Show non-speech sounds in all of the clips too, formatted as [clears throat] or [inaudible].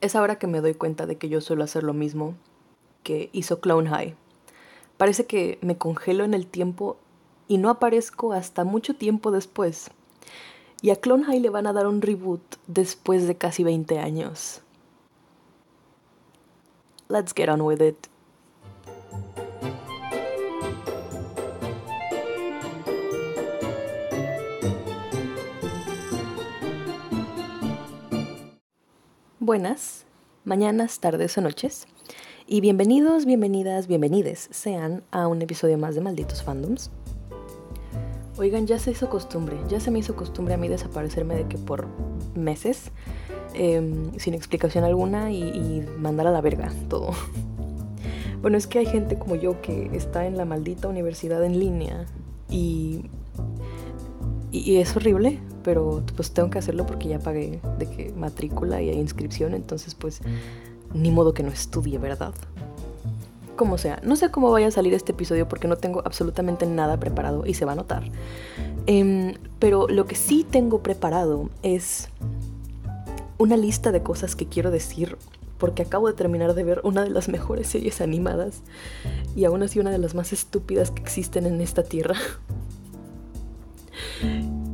Es ahora que me doy cuenta de que yo suelo hacer lo mismo que hizo Clone High. Parece que me congelo en el tiempo y no aparezco hasta mucho tiempo después. Y a Clone High le van a dar un reboot después de casi 20 años. Let's get on with it. Buenas, mañanas, tardes o noches. Y bienvenidos, bienvenidas, bienvenides sean a un episodio más de Malditos Fandoms. Oigan, ya se hizo costumbre, ya se me hizo costumbre a mí desaparecerme de que por meses, em, sin explicación alguna y, y mandar a la verga todo. [laughs] Bueno, es que hay gente como yo que está en la maldita universidad en línea y, y, es horrible, pero pues tengo que hacerlo porque ya pagué de que matrícula y inscripción, entonces pues ni modo que no estudie, ¿verdad? Como sea, no sé cómo vaya a salir este episodio porque no tengo absolutamente nada preparado y se va a notar. Em, pero lo que sí tengo preparado es una lista de cosas que quiero decir porque acabo de terminar de ver una de las mejores series animadas y aún así una de las más estúpidas que existen en esta tierra.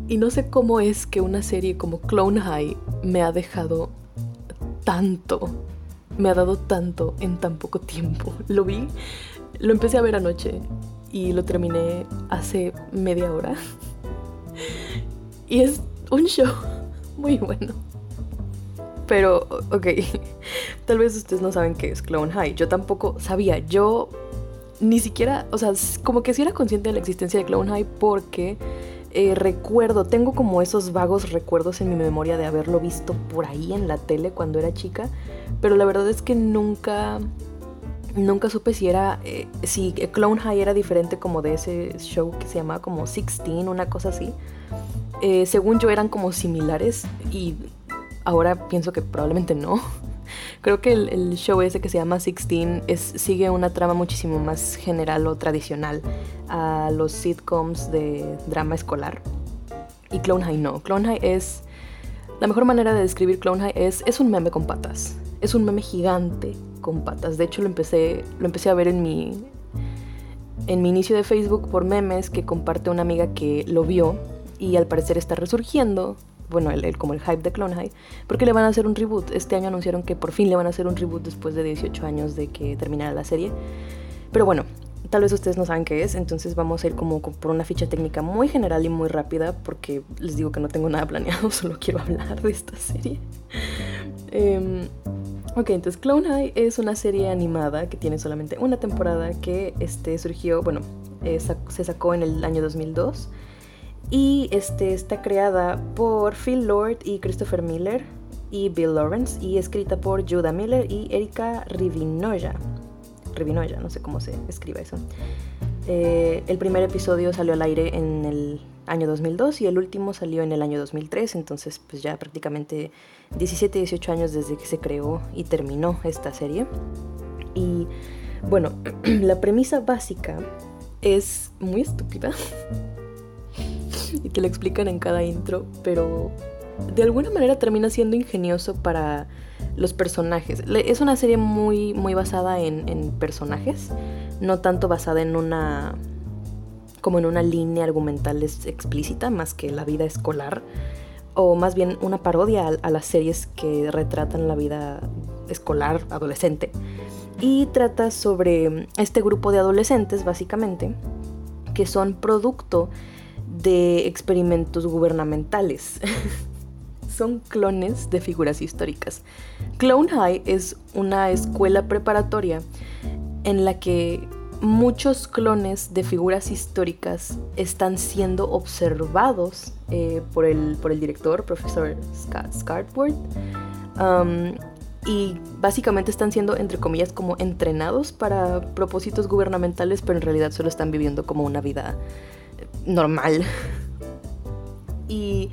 Y no sé cómo es que una serie como Clone High me ha dejado tanto, me ha dado tanto en tan poco tiempo. [laughs] Lo vi, lo empecé a ver anoche y lo terminé hace media hora. [laughs] Y es un show [laughs] muy bueno. Pero, ok, tal vez ustedes no saben qué es Clone High. Yo tampoco sabía. Yo ni siquiera, o sea, como que sí era consciente de la existencia de Clone High porque eh, recuerdo, tengo como esos vagos recuerdos en mi memoria de haberlo visto por ahí en la tele cuando era chica. Pero la verdad es que nunca, nunca supe si era, eh, si Clone High era diferente como de ese show que se llamaba como 16, una cosa así. Eh, según yo eran como similares y ahora pienso que probablemente no. Creo que el, show ese que se llama 16 es, sigue una trama muchísimo más general o tradicional a los sitcoms de drama escolar. Y Clone High no. Clone High es... La mejor manera de describir Clone High es, es un meme con patas. Es un meme gigante con patas. De hecho lo empecé, lo empecé a ver en mi, en mi inicio de Facebook por memes que comparte una amiga que lo vio y al parecer está resurgiendo bueno, el, como el hype de Clone High, porque le van a hacer un reboot. Este año anunciaron que por fin le van a hacer un reboot después de 18 años de que terminara la serie. Pero bueno, tal vez ustedes no saben qué es, entonces vamos a ir como por una ficha técnica muy general y muy rápida, porque les digo que no tengo nada planeado, [laughs] solo quiero hablar de esta serie. Em, ok, entonces Clone High es una serie animada que tiene solamente una temporada que este, surgió, bueno, eh, se sacó en el año 2002 y este, está creada por Phil Lord y Christopher Miller y Bill Lawrence y escrita por Judah Miller y Erika Rivinoya. Rivinoya, no sé cómo se escribe eso. Eh, el primer episodio salió al aire en el año 2002 y el último salió en el año 2003, entonces pues ya prácticamente 17, 18 años desde que se creó y terminó esta serie. Y bueno, [clears throat] la premisa básica es muy estúpida. [laughs] y te lo explican en cada intro, pero de alguna manera termina siendo ingenioso para los personajes. Es una serie muy, muy basada en, personajes, no tanto basada en una como en una línea argumental explícita más que la vida escolar o más bien una parodia a, las series que retratan la vida escolar adolescente y trata sobre este grupo de adolescentes básicamente que son producto de experimentos gubernamentales. [laughs] Son clones de figuras históricas. Clone High es una escuela preparatoria en la que muchos clones de figuras históricas están siendo observados eh, por, el, por, el, director, profesor Scott um, y básicamente están siendo, entre comillas, como entrenados para propósitos gubernamentales, pero en realidad solo están viviendo como una vida normal. Y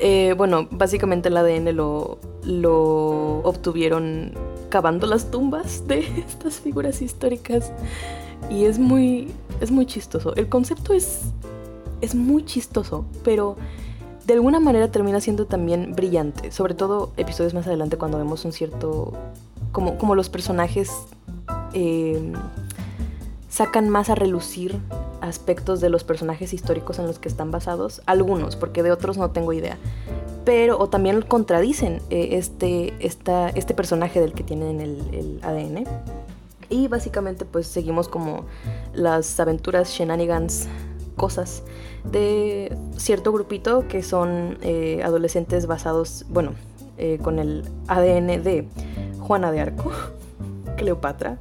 eh, bueno, básicamente el ADN lo, lo obtuvieron cavando las tumbas de [laughs] estas figuras históricas. Y es muy, es muy chistoso. El concepto es, es muy chistoso, pero de alguna manera termina siendo también brillante, sobre todo episodios más adelante cuando vemos un cierto, como, como los personajes eh, sacan más a relucir aspectos de los personajes históricos en los que están basados, algunos, porque de otros no tengo idea, pero o también contradicen eh, este, este personaje del que tienen el, el ADN. Y básicamente pues seguimos como las aventuras shenanigans cosas de cierto grupito que son eh, adolescentes basados, bueno, eh, con el ADN de Juana de Arco, [laughs] Cleopatra,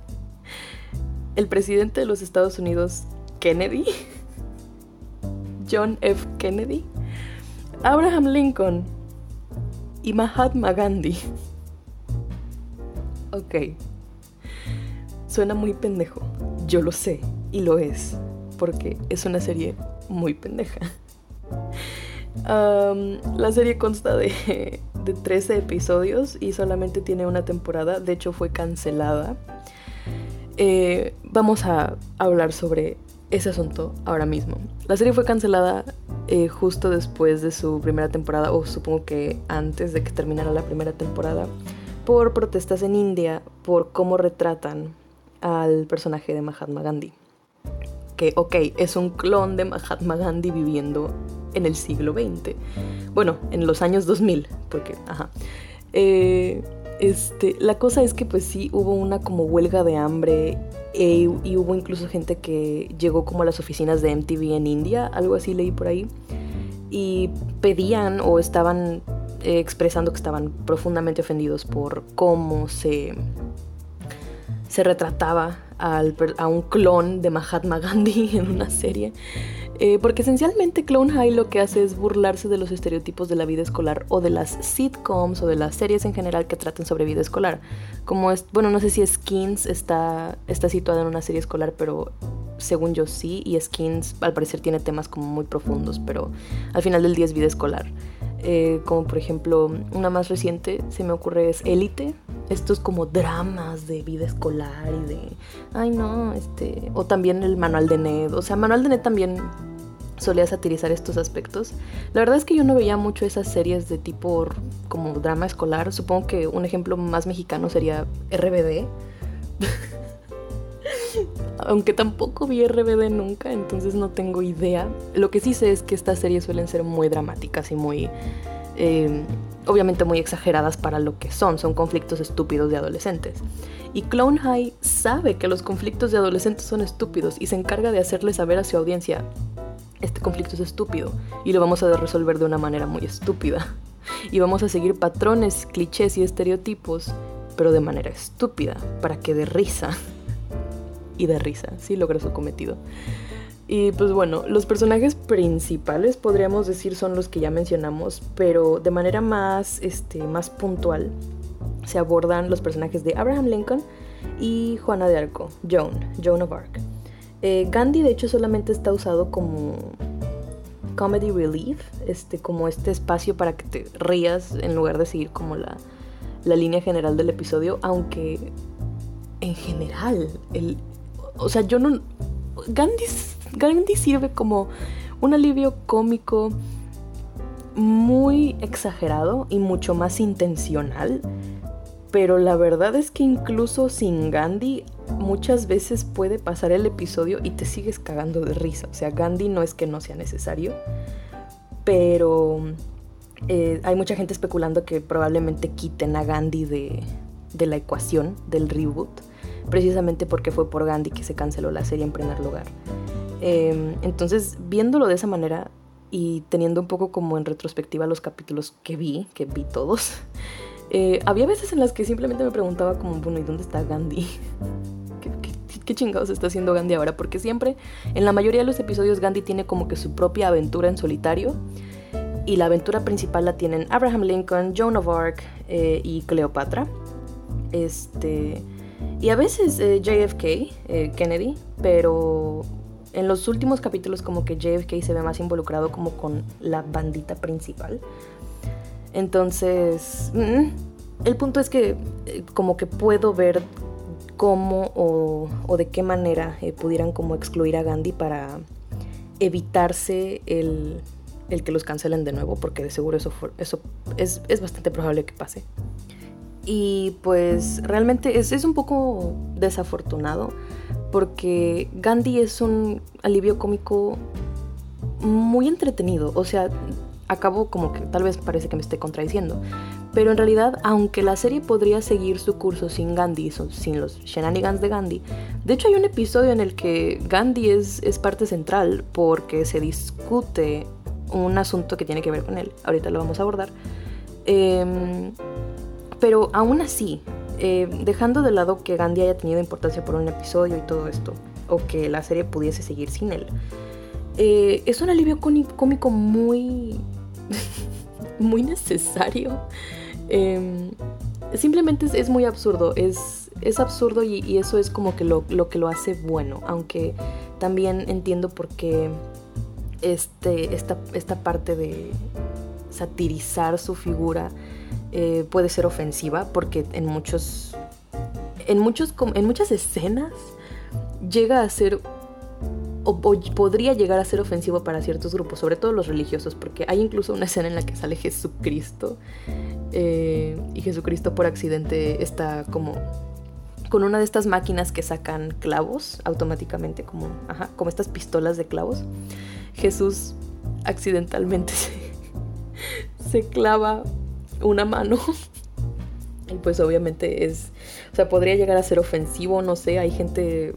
el presidente de los Estados Unidos, Kennedy, John F. Kennedy, Abraham Lincoln y Mahatma Gandhi. Ok. Suena muy pendejo, yo lo sé, y lo es porque es una serie muy pendeja. la serie consta de, de 13 episodios y solamente tiene una temporada, de hecho fue cancelada. Eh, vamos a hablar sobre ese asunto ahora mismo. La serie fue cancelada eh, justo después de su primera temporada, o supongo que antes de que terminara la primera temporada, por protestas en India por cómo retratan al personaje de Mahatma Gandhi que, ok, es un clon de Mahatma Gandhi viviendo en el siglo XX. Bueno, en los años 2000, porque, ajá. Eh, este, la cosa es que pues sí, hubo una como huelga de hambre e, y hubo incluso gente que llegó como a las oficinas de MTV en India, algo así leí por ahí, y pedían o estaban eh, expresando que estaban profundamente ofendidos por cómo se, se retrataba a un clon de Mahatma Gandhi [laughs] en una serie. Eh, porque esencialmente Clone High lo que hace es burlarse de los estereotipos de la vida escolar o de las sitcoms o de las series en general que traten sobre vida escolar. Como es, bueno, no sé si Skins está, está situada en una serie escolar, pero según yo sí, y Skins al parecer tiene temas como muy profundos, pero al final del día es vida escolar. Eh, como por ejemplo, una más reciente se me ocurre es Élite. Estos como dramas de vida escolar y de, ay no, este, o también el manual de Ned. O sea, manual de Ned también solía satirizar estos aspectos. La verdad es que yo no veía mucho esas series de tipo como drama escolar. Supongo que un ejemplo más mexicano sería RBD. [laughs] Aunque tampoco vi RBD nunca, entonces no tengo idea. Lo que sí sé es que estas series suelen ser muy dramáticas y muy... Eh, obviamente muy exageradas para lo que son, son conflictos estúpidos de adolescentes. Y Clone High sabe que los conflictos de adolescentes son estúpidos y se encarga de hacerle saber a su audiencia, este conflicto es estúpido y lo vamos a resolver de una manera muy estúpida. Y vamos a seguir patrones, clichés y estereotipos, pero de manera estúpida, para que dé risa y de risa, sí logra su cometido. Y pues bueno, los personajes principales podríamos decir son los que ya mencionamos, pero de manera más, este, más puntual se abordan los personajes de Abraham Lincoln y Juana de Arco, Joan, Joan of Arc. Eh, Gandhi de hecho solamente está usado como comedy relief, este, como este espacio para que te rías en lugar de seguir como la, la línea general del episodio, aunque en general el, o sea, yo no... Gandhi, Gandhi sirve como un alivio cómico muy exagerado y mucho más intencional. Pero la verdad es que incluso sin Gandhi muchas veces puede pasar el episodio y te sigues cagando de risa. O sea, Gandhi no es que no sea necesario, pero eh, hay mucha gente especulando que probablemente quiten a Gandhi de, de la ecuación del reboot precisamente porque fue por Gandhi que se canceló la serie en primer lugar. Em, entonces, viéndolo de esa manera y teniendo un poco como en retrospectiva los capítulos que vi, que vi todos, [laughs] eh, había veces en las que simplemente me preguntaba como, bueno, ¿y dónde está Gandhi? [laughs] ¿Qué, chingados está haciendo Gandhi ahora? Porque siempre, en la mayoría de los episodios, Gandhi tiene como que su propia aventura en solitario. Y la aventura principal la tienen Abraham Lincoln, Joan of Arc eh, y Cleopatra. Este. Y a veces eh, JFK, eh, Kennedy, pero en los últimos capítulos como que JFK se ve más involucrado como con la bandita principal. Entonces, mm, el punto es que eh, como que puedo ver cómo o, o de qué manera pudieran como excluir a Gandhi para evitarse el, el que los cancelen de nuevo, porque de seguro eso, eso es, es, bastante probable que pase. Y pues realmente es, es un poco desafortunado, porque Gandhi es un alivio cómico muy entretenido, o sea, acabo como que tal vez parece que me esté contradiciendo, pero en realidad, aunque la serie podría seguir su curso sin Gandhi, sin los shenanigans de Gandhi, de hecho hay un episodio en el que Gandhi es, es parte central porque se discute un asunto que tiene que ver con él. Ahorita lo vamos a abordar. Em, pero aún así, eh, dejando de lado que Gandhi haya tenido importancia por un episodio y todo esto, o que la serie pudiese seguir sin él, eh, es un alivio cómico muy, [laughs] muy necesario. Em, simplemente es, muy absurdo, es, es absurdo y, eso es como que lo, que lo hace bueno, aunque también entiendo por qué este, esta, esta parte de satirizar su figura eh, puede ser ofensiva, porque en muchos, en muchos, en muchas escenas llega a ser o, podría llegar a ser ofensivo para ciertos grupos, sobre todo los religiosos, porque hay incluso una escena en la que sale Jesucristo eh, y Jesucristo por accidente está como con una de estas máquinas que sacan clavos automáticamente, como, como estas pistolas de clavos. Jesús accidentalmente [laughs] se clava una mano y pues obviamente es, o sea, podría llegar a ser ofensivo, no sé, hay gente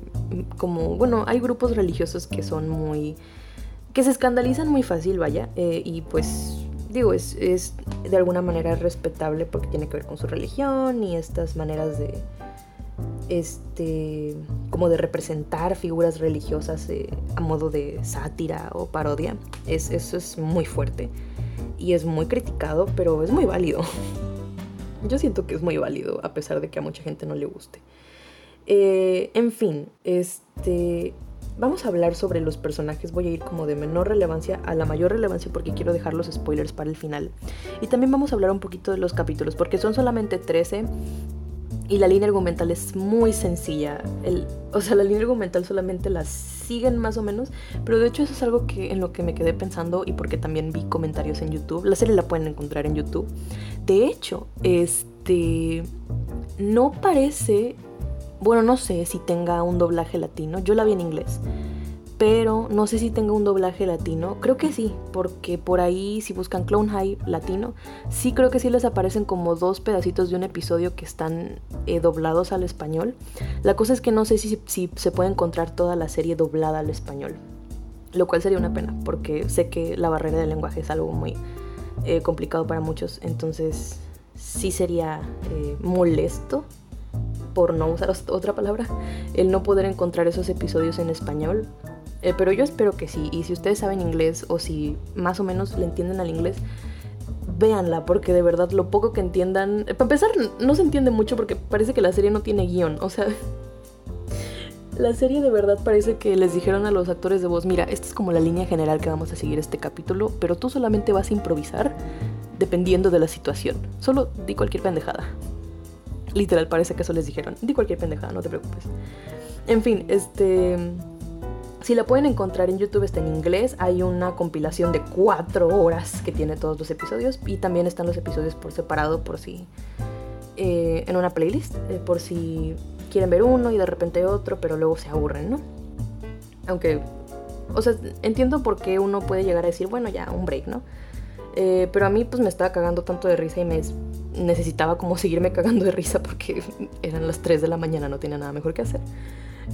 como, bueno, hay grupos religiosos que son muy, que se escandalizan muy fácil, vaya, eh, y pues digo, es, es de alguna manera respetable porque tiene que ver con su religión y estas maneras de, este, como de representar figuras religiosas eh, a modo de sátira o parodia. Es, eso es muy fuerte y es muy criticado, pero es muy válido. [laughs] Yo siento que es muy válido, a pesar de que a mucha gente no le guste. Eh, en fin, este, vamos a hablar sobre los personajes. Voy a ir como de menor relevancia a la mayor relevancia porque quiero dejar los spoilers para el final. Y también vamos a hablar un poquito de los capítulos porque son solamente 13 y la línea argumental es muy sencilla. El, o sea, la línea argumental solamente la siguen más o menos, pero de hecho eso es algo que en lo que me quedé pensando y porque también vi comentarios en YouTube. La serie la pueden encontrar en YouTube. De hecho, este no parece, bueno, no sé si tenga un doblaje latino. Yo la vi en inglés pero no sé si tenga un doblaje latino. Creo que sí, porque por ahí si buscan Clone High latino, sí creo que sí les aparecen como dos pedacitos de un episodio que están eh, doblados al español. La cosa es que no sé si, se puede encontrar toda la serie doblada al español, lo cual sería una pena, porque sé que la barrera del lenguaje es algo muy eh, complicado para muchos, entonces sí sería eh, molesto por no usar otra palabra, el no poder encontrar esos episodios en español. Eh, pero yo espero que sí. Y si ustedes saben inglés o si más o menos le entienden al inglés, véanla, porque de verdad lo poco que entiendan. Eh, para empezar, no se entiende mucho porque parece que la serie no tiene guion. O sea, [laughs] la serie de verdad parece que les dijeron a los actores de voz: Mira, esta es como la línea general que vamos a seguir este capítulo, pero tú solamente vas a improvisar dependiendo de la situación. Solo di cualquier pendejada. Literal, parece que eso les dijeron. Di cualquier pendejada, no te preocupes. En fin, este. Si la pueden encontrar en YouTube, está en inglés. Hay una compilación de cuatro horas que tiene todos los episodios. Y también están los episodios por separado, por si. Eh, en una playlist, eh, por si quieren ver uno y de repente otro, pero luego se aburren, ¿no? Aunque. O sea, entiendo por qué uno puede llegar a decir, bueno, ya, un break, ¿no? Eh, pero a mí, pues me estaba cagando tanto de risa y me necesitaba como seguirme cagando de risa porque [laughs] eran las 3 de la mañana, no tenía nada mejor que hacer.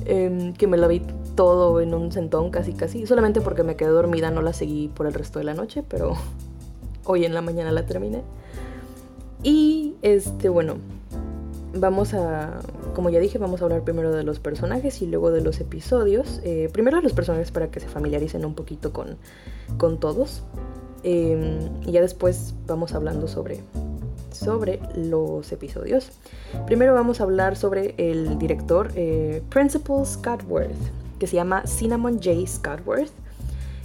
Em, que me la vi todo en un sentón casi casi. Solamente porque me quedé dormida no la seguí por el resto de la noche, pero [laughs] hoy en la mañana la terminé. Y este, bueno, vamos a, como ya dije, vamos a hablar primero de los personajes y luego de los episodios. Eh, primero de los personajes para que se familiaricen un poquito con, con todos. Em, y ya después vamos hablando sobre sobre los episodios. Primero vamos a hablar sobre el director eh, Principal Scottworth, que se llama Cinnamon J. Scottworth,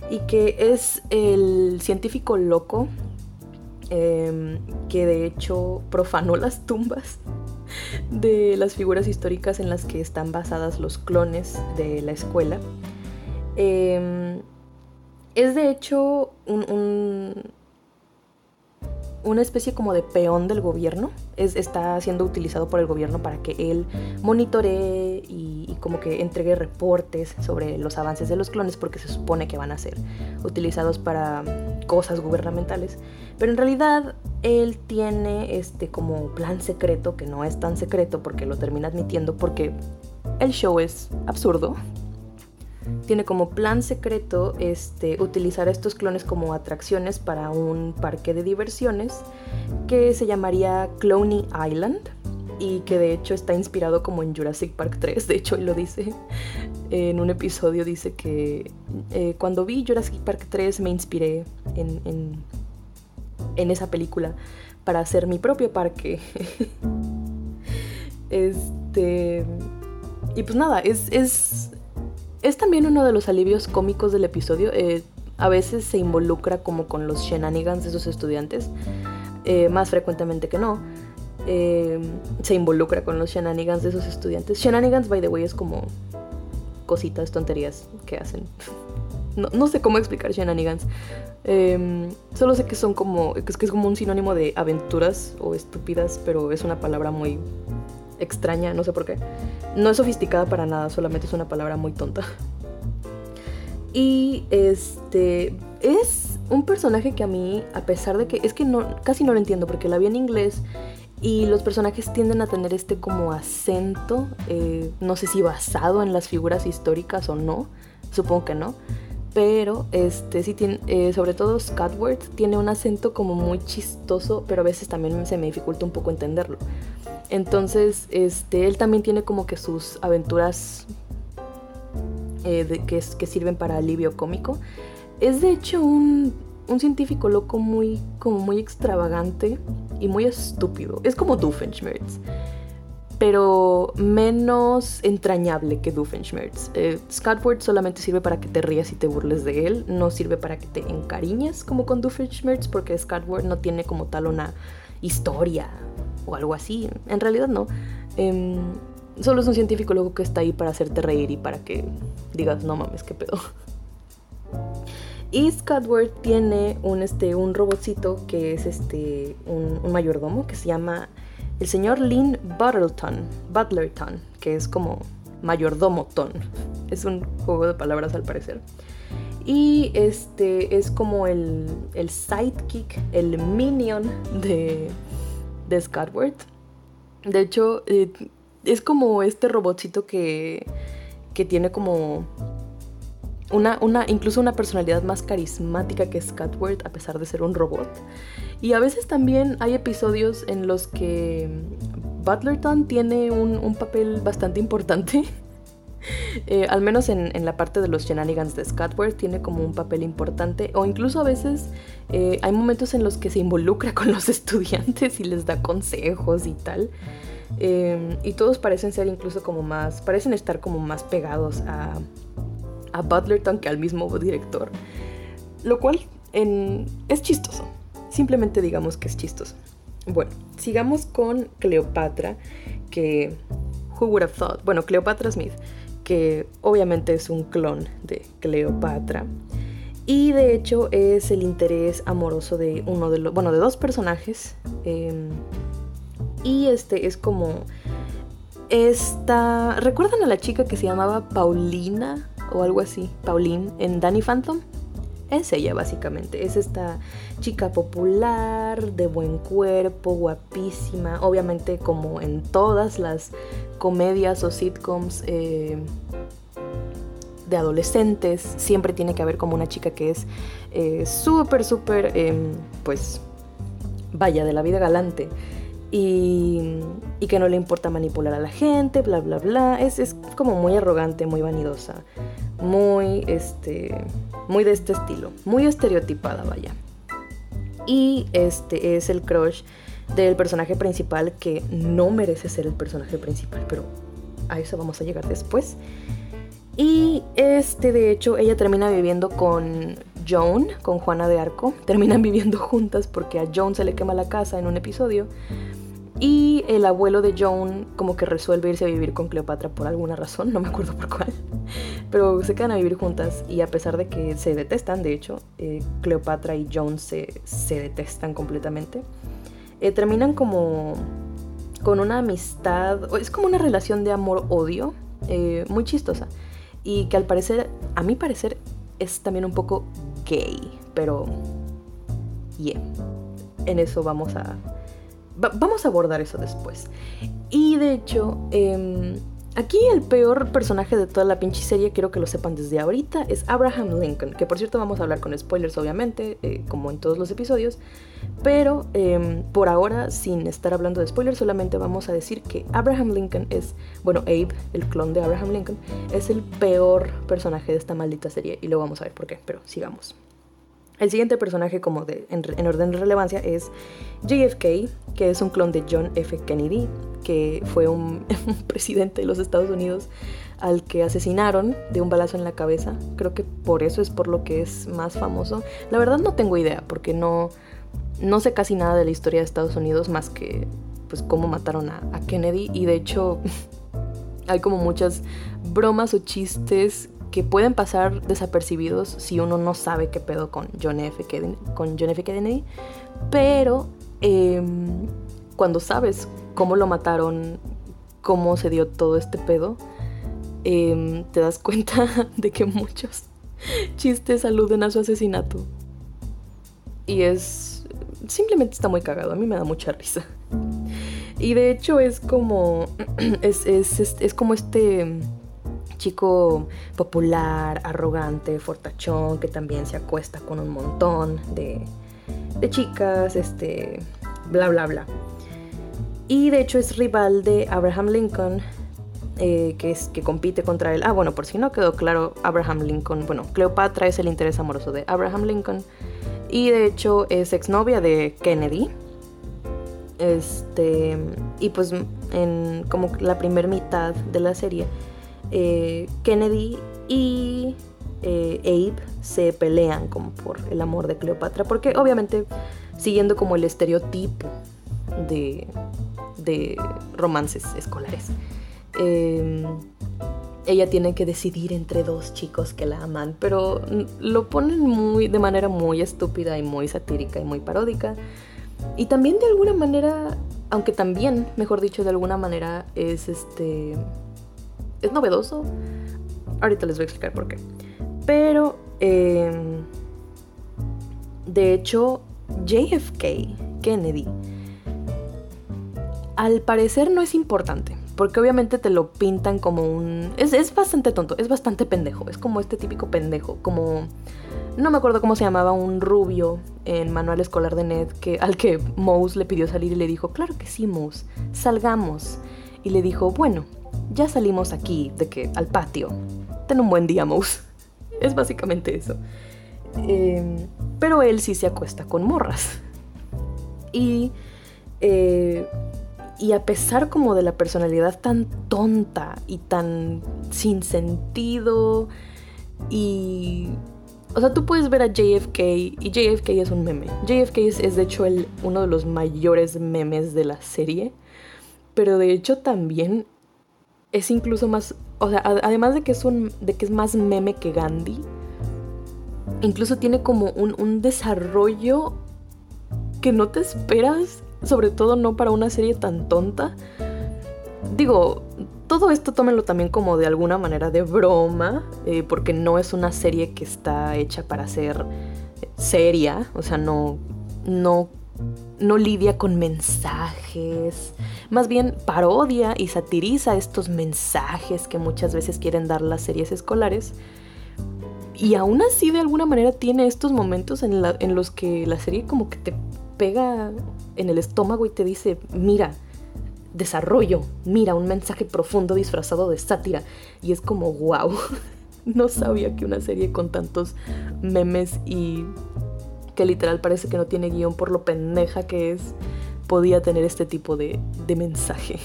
y que es el científico loco em, que de hecho profanó las tumbas de las figuras históricas en las que están basadas los clones de la escuela. Em, Es de hecho un, una especie como de peón del gobierno. Es, está siendo utilizado por el gobierno para que él monitoree y, como que entregue reportes sobre los avances de los clones porque se supone que van a ser utilizados para cosas gubernamentales. Pero en realidad él tiene este como plan secreto que no es tan secreto porque lo termina admitiendo porque el show es absurdo tiene como plan secreto este, utilizar estos clones como atracciones para un parque de diversiones que se llamaría Cloney Island y que de hecho está inspirado como en Jurassic Park 3, de hecho lo dice en un episodio, dice que eh, cuando vi Jurassic Park 3 me inspiré en, en, en esa película para hacer mi propio parque. [laughs] este... Y pues nada, es, es es también uno de los alivios cómicos del episodio. Eh, a veces se involucra como con los shenanigans de sus estudiantes, eh, más frecuentemente que no. Eh, se involucra con los shenanigans de sus estudiantes. Shenanigans, by the way, es como cositas, tonterías que hacen. No, sé cómo explicar shenanigans. solo sé que son como. que es como un sinónimo de aventuras o estúpidas, pero es una palabra muy extraña, no sé por qué. No es sofisticada para nada, solamente es una palabra muy tonta. Y este es un personaje que a mí, a pesar de que es que casi no lo entiendo porque la vi en inglés y los personajes tienden a tener este como acento, eh, no sé si basado en las figuras históricas o no, supongo que no, pero este sí tiene, eh, sobre todo Scotward tiene un acento como muy chistoso, pero a veces también se me dificulta un poco entenderlo. Entonces, este, él también tiene como que sus aventuras eh, que, sirven para alivio cómico. Es de hecho un, científico loco muy, como muy extravagante y muy estúpido. Es como Doofenshmirtz, pero menos entrañable que Doofenshmirtz. Eh, Scotward solamente sirve para que te rías y te burles de él, no sirve para que te encariñes como con Doofenshmirtz, porque Scotward no tiene como tal una historia o algo así. En realidad no. Em, solo es un científico luego que está ahí para hacerte reír y para que digas, no mames, qué pedo. Y Scudward tiene un, este, un robotcito que es este, un, mayordomo que se llama el señor Lynn Buttleton, Butlerton, que es como mayordomo ton. Es un juego de palabras al parecer. Y este es como el, el sidekick, el minion de, de Scudward. De hecho, eh, es como este robotcito que, que tiene como una, una, incluso una personalidad más carismática que Scudward a pesar de ser un robot. Y a veces también hay episodios en los que Butlerton tiene un, un papel bastante importante [laughs] [laughs] Eh, al menos en, la parte de los shenanigans de Scotward tiene como un papel importante o incluso a veces eh, hay momentos en los que se involucra con los [laughs] estudiantes y les da consejos y tal. Eh, y todos parecen ser incluso como más, parecen estar como más pegados a, a Butlerton que al mismo director. Lo cual es chistoso. Simplemente digamos que es chistoso. Bueno, sigamos con Cleopatra, que... Who would have thought? Bueno, Cleopatra Smith que obviamente es un clon de Cleopatra. Y de hecho es el interés amoroso de uno de los, bueno, de dos personajes. Em, y este es como esta, ¿recuerdan a la chica que se llamaba Paulina o algo así? Pauline en Danny Phantom. Es ella básicamente, es esta chica popular, de buen cuerpo, guapísima, obviamente como en todas las comedias o sitcoms eh, de adolescentes, siempre tiene que haber como una chica que es eh, súper, súper, em, pues, vaya, de la vida galante. Y, que no le importa manipular a la gente, bla, bla, bla. Es, es como muy arrogante, muy vanidosa, muy, este, muy de este estilo, muy estereotipada, vaya. Y este es el crush del personaje principal que no merece ser el personaje principal, pero a eso vamos a llegar después. Y este, de hecho, ella termina viviendo con Joan, con Juana de Arco. Terminan [laughs] viviendo juntas porque a Joan se le quema la casa en un episodio. Y el abuelo de Joan como que resuelve irse a vivir con Cleopatra por alguna razón, [laughs] no me acuerdo por cuál. Pero se quedan a vivir juntas y a pesar de que se detestan, de hecho, eh, Cleopatra y Joan se, se detestan completamente, eh, terminan como con una amistad, es como una relación de amor-odio eh, muy chistosa. Y que al parecer, a mi parecer, es también un poco gay, pero... Yeah, en eso vamos a vamos a abordar eso después. Y de hecho, em, aquí el peor personaje de toda la pinche serie, quiero que lo sepan desde ahorita, es Abraham Lincoln. Que por cierto vamos a hablar con spoilers, obviamente, eh, como en todos los episodios. Pero em, por ahora, sin estar hablando de spoilers, solamente vamos a decir que Abraham Lincoln es, bueno, Abe, el clon de Abraham Lincoln, es el peor personaje de esta maldita serie. Y luego vamos a ver por qué, pero sigamos. El siguiente personaje como de, en, orden de relevancia es JFK, que es un clon de John F. Kennedy, que fue [laughs] un, presidente de los Estados Unidos al que asesinaron de un balazo en la cabeza. Creo que por eso es por lo que es más famoso. La verdad no tengo idea, porque no, no sé casi nada de la historia de Estados Unidos más que pues cómo mataron a Kennedy. Y de hecho [laughs] hay como muchas bromas o chistes que pueden pasar desapercibidos si uno no sabe qué pedo con John F. Kennedy, con F. Kennedy pero em, cuando sabes cómo lo mataron, cómo se dio todo este pedo, em, te das cuenta [laughs] de que muchos [laughs] chistes aluden a su asesinato. Y es... simplemente está muy cagado, a mí me da mucha risa. Y de hecho es como... [clears throat] es, es como este chico popular, arrogante, fortachón, que también se acuesta con un montón de, de chicas, este, bla, bla, bla. Y de hecho es rival de Abraham Lincoln, eh, que, es, que compite contra él. Ah, bueno, por si no quedó claro, Abraham Lincoln, bueno, Cleopatra es el interés amoroso de Abraham Lincoln. Y de hecho es exnovia de Kennedy. Este, y pues en como la primera mitad de la serie eh, Kennedy y eh, Abe se pelean como por el amor de Cleopatra, porque obviamente siguiendo como el estereotipo de, de romances escolares. Em, ella tiene que decidir entre dos chicos que la aman, pero lo ponen muy, de manera muy estúpida y muy satírica y muy paródica. Y también de alguna manera, aunque también, mejor dicho, de alguna manera es este es novedoso. Ahorita les voy a explicar por qué. Pero, em, de hecho, JFK, Kennedy, al parecer no es importante. Porque obviamente te lo pintan como un... Es, es, bastante tonto, es bastante pendejo. Es como este típico pendejo. Como... No me acuerdo cómo se llamaba un rubio en manual escolar de Ned que, al que Mouse le pidió salir y le dijo, claro que sí, Mouse, salgamos. Y le dijo, bueno, ya salimos aquí, de que al patio. Ten un buen día, Mouse. Es básicamente eso. Em, pero él sí se acuesta con morras. Y, eh, y a pesar como de la personalidad tan tonta y tan sin sentido y... O sea, tú puedes ver a JFK y JFK es un meme. JFK es, de hecho el, uno de los mayores memes de la serie. Pero de hecho también es incluso más, o sea, además de que es un, de que es más meme que Gandhi, incluso tiene como un, desarrollo que no te esperas, sobre todo no para una serie tan tonta. Digo, todo esto tómenlo también como de alguna manera de broma, eh, porque no es una serie que está hecha para ser seria, o sea, no, no no lidia con mensajes, más bien parodia y satiriza estos mensajes que muchas veces quieren dar las series escolares. Y aún así de alguna manera tiene estos momentos en, los que la serie como que te pega en el estómago y te dice, mira, desarrollo, mira, un mensaje profundo disfrazado de sátira. Y es como, wow, [laughs] no sabía que una serie con tantos memes y que literal parece que no tiene guion por lo pendeja que es, podía tener este tipo de, mensaje.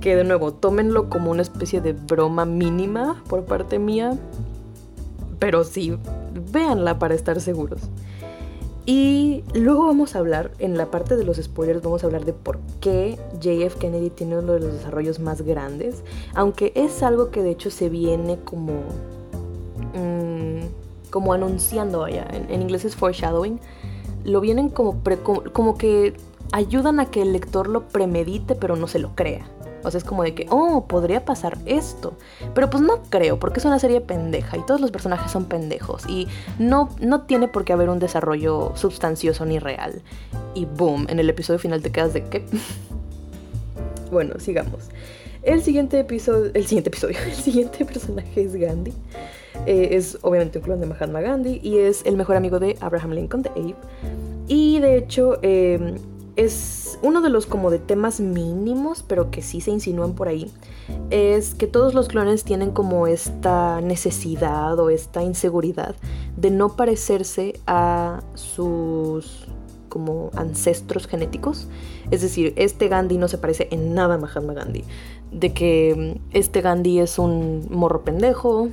Que de nuevo, tómenlo como una especie de broma mínima por parte mía, pero sí, véanla para estar seguros. Y luego vamos a hablar, en la parte de los spoilers, vamos a hablar de por qué JF Kennedy tiene uno de los desarrollos más grandes, aunque es algo que de hecho se viene como... Mm, como anunciando allá, en, inglés es foreshadowing, lo vienen como, como que ayudan a que el lector lo premedite pero no se lo crea. O sea, es como de que, oh, podría pasar esto. Pero pues no creo, porque es una serie pendeja y todos los personajes son pendejos. Y no, no tiene por qué haber un desarrollo sustancioso ni real. Y boom, en el episodio final te quedas de qué. [laughs] bueno, sigamos. El siguiente episodio, el siguiente episodio, [laughs] el siguiente personaje es Gandhi. Eh, es obviamente un clon de Mahatma Gandhi y es el mejor amigo de Abraham Lincoln, de Abe. Y de hecho, eh, es uno de los como de temas mínimos, pero que sí se insinúan por ahí, es que todos los clones tienen como esta necesidad o esta inseguridad de no parecerse a sus como ancestros genéticos. Es decir, este Gandhi no se parece en nada a Mahatma Gandhi. De que mm, este Gandhi es un morro pendejo,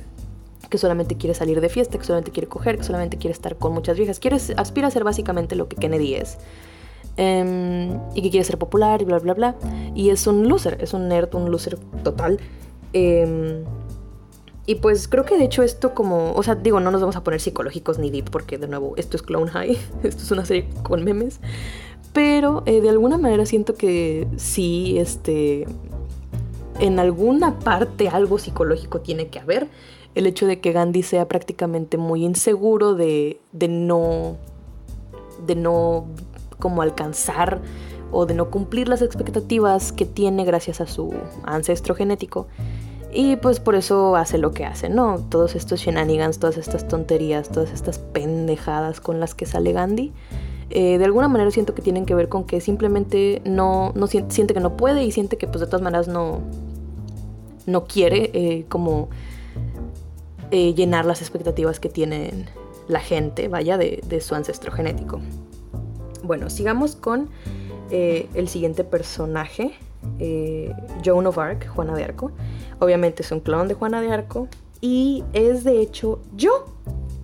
que solamente quiere salir de fiesta, que solamente quiere coger, que solamente quiere estar con muchas viejas. Quiere, aspira a ser básicamente lo que Kennedy es. Em, y que quiere ser popular y bla, bla, bla. Y es un loser, es un nerd, un loser total. Em, y pues creo que de hecho esto como, o sea, digo, no nos vamos a poner psicológicos ni deep porque de nuevo, esto es Clone High, [laughs] esto es una serie con memes. Pero eh, de alguna manera siento que sí, este, en alguna parte algo psicológico tiene que haber. El hecho de que Gandhi sea prácticamente muy inseguro de, de no, de no como alcanzar o de no cumplir las expectativas que tiene gracias a su ancestro genético. Y pues por eso hace lo que hace, ¿no? Todos estos shenanigans, todas estas tonterías, todas estas pendejadas con las que sale Gandhi. Eh, de alguna manera siento que tienen que ver con que simplemente no, no siente, que no puede y siente que pues de todas maneras no, no quiere eh, como eh, llenar las expectativas que tienen la gente, vaya, de, su ancestro genético. Bueno, sigamos con eh, el siguiente personaje, eh, Joan of Arc, Juana de Arco. Obviamente es un clon de Juana de Arco y es de hecho yo.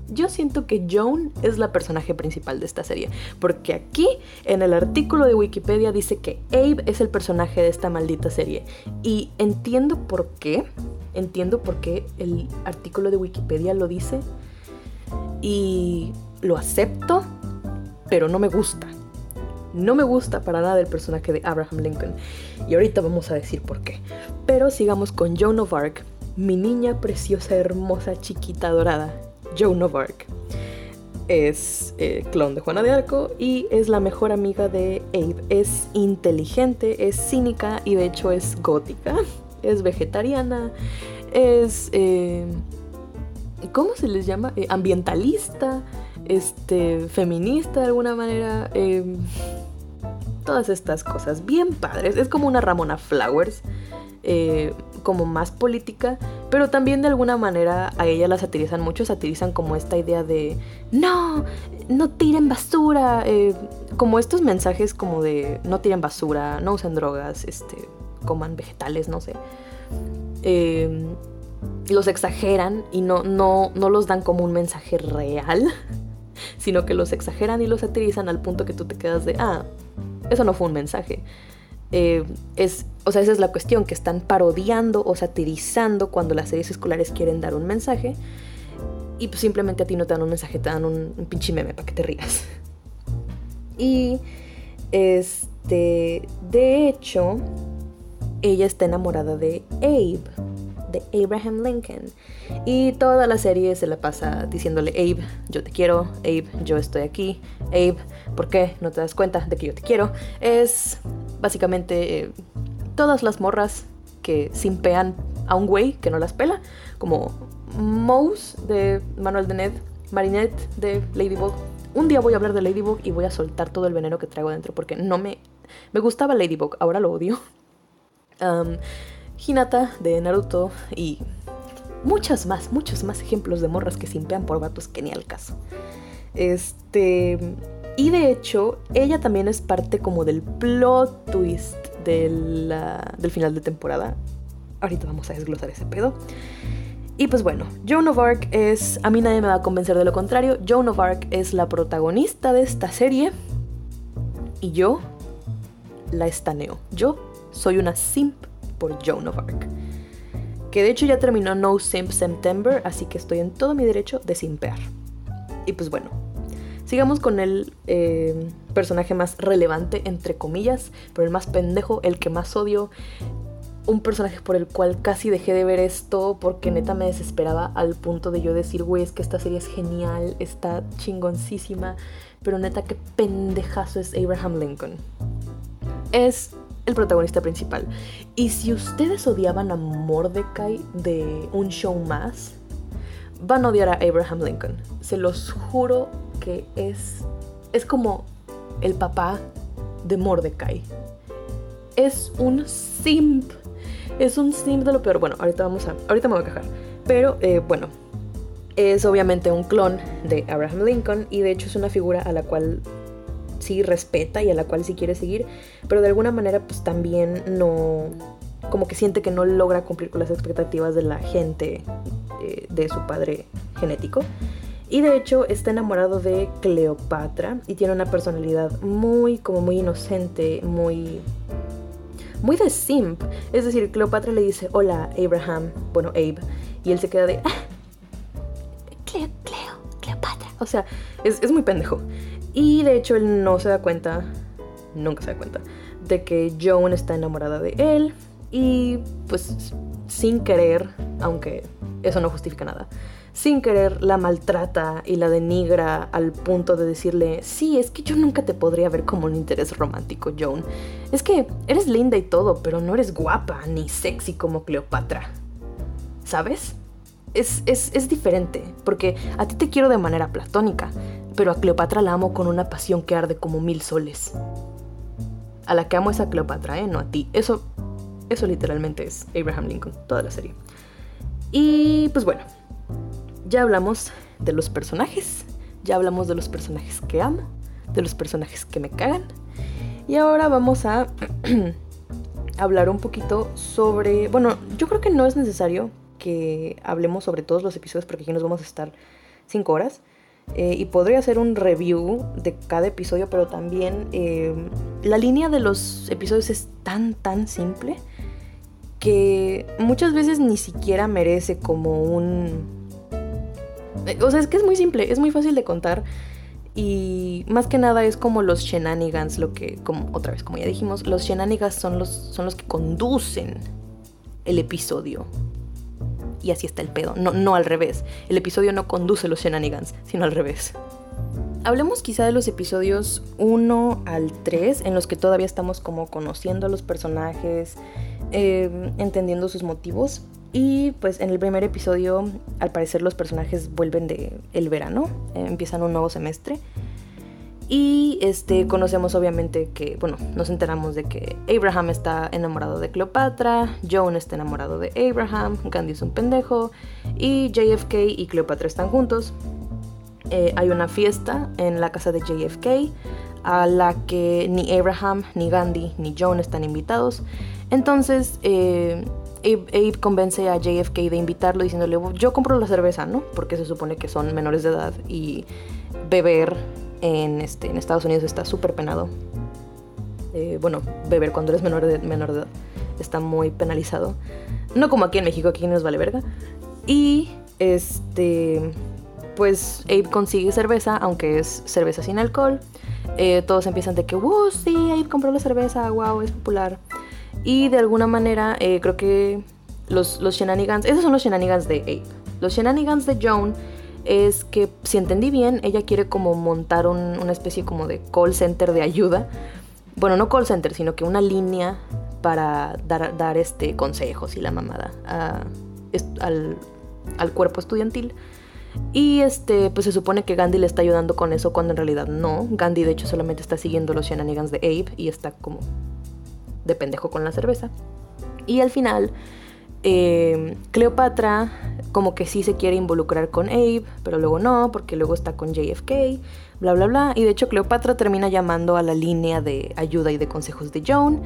Yo siento que Joan es la personaje principal de esta serie, porque aquí en el artículo de Wikipedia dice que Abe es el personaje de esta maldita serie. Y entiendo por qué, entiendo por qué el artículo de Wikipedia lo dice y lo acepto, pero no me gusta. No me gusta para nada el personaje de Abraham Lincoln. Y ahorita vamos a decir por qué. Pero sigamos con Joan of Arc, mi niña preciosa, hermosa, chiquita, dorada. Joan of Arc. Es eh, clon de Juana de Arco y es la mejor amiga de Abe. Es inteligente, es cínica y de hecho es gótica. Es vegetariana, es... Eh, ¿Cómo se les llama? Eh, ambientalista este, feminista de alguna manera. Em, todas estas cosas bien padres. Es como una Ramona Flowers, eh, como más política, pero también de alguna manera a ella la satirizan mucho, satirizan como esta idea de no, no tiren basura, como estos mensajes como de no tiren basura, no usen drogas, este, coman vegetales, no sé. Em, los exageran y no, no, no los dan como un mensaje real [laughs] sino que los exageran y los satirizan al punto que tú te quedas de, ah, eso no fue un mensaje. Eh, es, o sea, esa es la cuestión, que están parodiando o satirizando cuando las series escolares quieren dar un mensaje y pues simplemente a ti no te dan un mensaje, te dan un pinche meme para que te rías. [laughs] Y este, de hecho, ella está enamorada de Abe de Abraham Lincoln. Y toda la serie se la pasa diciéndole, Abe, yo te quiero, Abe, yo estoy aquí, Abe, ¿por qué no te das cuenta de que yo te quiero? Es básicamente eh, todas las morras que simpean a un güey que no las pela, como Mouse de Manuel de Ned, Marinette de Ladybug. Un día voy a hablar de Ladybug y voy a soltar todo el veneno que traigo dentro porque no me... Me gustaba Ladybug, ahora lo odio. Um, Hinata de Naruto y muchas más, muchos más ejemplos de morras que simpean por vatos que ni al caso. Este. Y de hecho, ella también es parte como del plot twist del final de temporada. Ahorita vamos a desglosar ese pedo. Y pues bueno, Joan of Arc es, a mí nadie me va a convencer de lo contrario, Joan of Arc es la protagonista de esta serie y yo la estaneo. Yo soy una simp por Joan of Arc. Que de hecho ya terminó No Simp September, así que estoy en todo mi derecho de simpear. Y pues bueno, sigamos con el eh, personaje más relevante, entre comillas, pero el más pendejo, el que más odio. Un personaje por el cual casi dejé de ver esto porque neta me desesperaba al punto de yo decir, güey, es que esta serie es genial, está chingoncísima, pero neta qué pendejazo es Abraham Lincoln. Es el protagonista principal. Y si ustedes odiaban a Mordecai de un show más, van a odiar a Abraham Lincoln. Se los juro que es, es como el papá de Mordecai. Es un simp. Es un simp de lo peor. Bueno, ahorita vamos a. Ahorita me voy a quejar. Pero eh, bueno. Es obviamente un clon de Abraham Lincoln. Y de hecho es una figura a la cual sí respeta y a la cual sí quiere seguir. Pero de alguna manera, pues también no. Como que siente que no logra cumplir con las expectativas de la gente eh, de su padre genético. Y de hecho está enamorado de Cleopatra y tiene una personalidad muy, como muy inocente, muy... Muy de simp. Es decir, Cleopatra le dice, hola Abraham, bueno, Abe. Y él se queda de... Ah, Cleo, Cleo, Cleopatra. O sea, es, es muy pendejo. Y de hecho él no se da cuenta, nunca se da cuenta, de que Joan está enamorada de él. Y pues sin querer, aunque eso no justifica nada, sin querer la maltrata y la denigra al punto de decirle, sí, es que yo nunca te podría ver como un interés romántico, Joan. Es que eres linda y todo, pero no eres guapa ni sexy como Cleopatra. ¿Sabes? Es, es, es diferente, porque a ti te quiero de manera platónica, pero a Cleopatra la amo con una pasión que arde como mil soles. A la que amo es a Cleopatra, ¿eh? No a ti. Eso, eso literalmente es Abraham Lincoln, toda la serie. Y pues bueno, ya hablamos de los personajes, ya hablamos de los personajes que amo, de los personajes que me cagan. Y ahora vamos a [clears throat] hablar un poquito sobre... Bueno, yo creo que no es necesario que hablemos sobre todos los episodios porque aquí nos vamos a estar 5 horas. Eh, y podría hacer un review de cada episodio, pero también eh, la línea de los episodios es tan, tan simple que muchas veces ni siquiera merece como un o sea, es que es muy simple, es muy fácil de contar. Y más que nada es como los shenanigans, lo que, como otra vez, como ya dijimos, los shenanigans son los, son los que conducen el episodio. Y así está el pedo, no, no al revés. El episodio no conduce los shenanigans, sino al revés. Hablemos quizá de los episodios 1 al 3, en los que todavía estamos como conociendo a los personajes, eh, entendiendo sus motivos. Y pues en el primer episodio, al parecer los personajes vuelven de el verano, eh, empiezan un nuevo semestre. Y este conocemos obviamente que, bueno, nos enteramos de que Abraham está enamorado de Cleopatra, Joan está enamorado de Abraham, Gandhi es un pendejo y JFK y Cleopatra están juntos. Eh, hay una fiesta en la casa de JFK a la que ni Abraham, ni Gandhi, ni Joan están invitados. Entonces, eh, Abe, convence a JFK de invitarlo diciéndole, yo compro la cerveza, ¿no? Porque se supone que son menores de edad y beber en, este, en Estados Unidos está súper penado. Eh, bueno, beber cuando eres menor de, menor de edad está muy penalizado. No como aquí en México, aquí nos vale verga. Y este, pues Abe consigue cerveza, aunque es cerveza sin alcohol. Eh, todos empiezan de que, wow, sí, Abe compró la cerveza, wow, es popular. Y de alguna manera, eh, creo que los, los shenanigans, esos son los shenanigans de Abe. Los shenanigans de Joan es que, si entendí bien, ella quiere como montar una especie como de call center de ayuda. Bueno, no call center, sino que una línea para dar, dar este, consejos y la mamada al, al cuerpo estudiantil. Y este, pues se supone que Gandhi le está ayudando con eso cuando en realidad no. Gandhi de hecho solamente está siguiendo los shenanigans de Abe y está como de pendejo con la cerveza. Y al final, eh, Cleopatra como que sí se quiere involucrar con Abe, pero luego no, porque luego está con JFK, bla, bla, bla. Y de hecho Cleopatra termina llamando a la línea de ayuda y de consejos de Joan.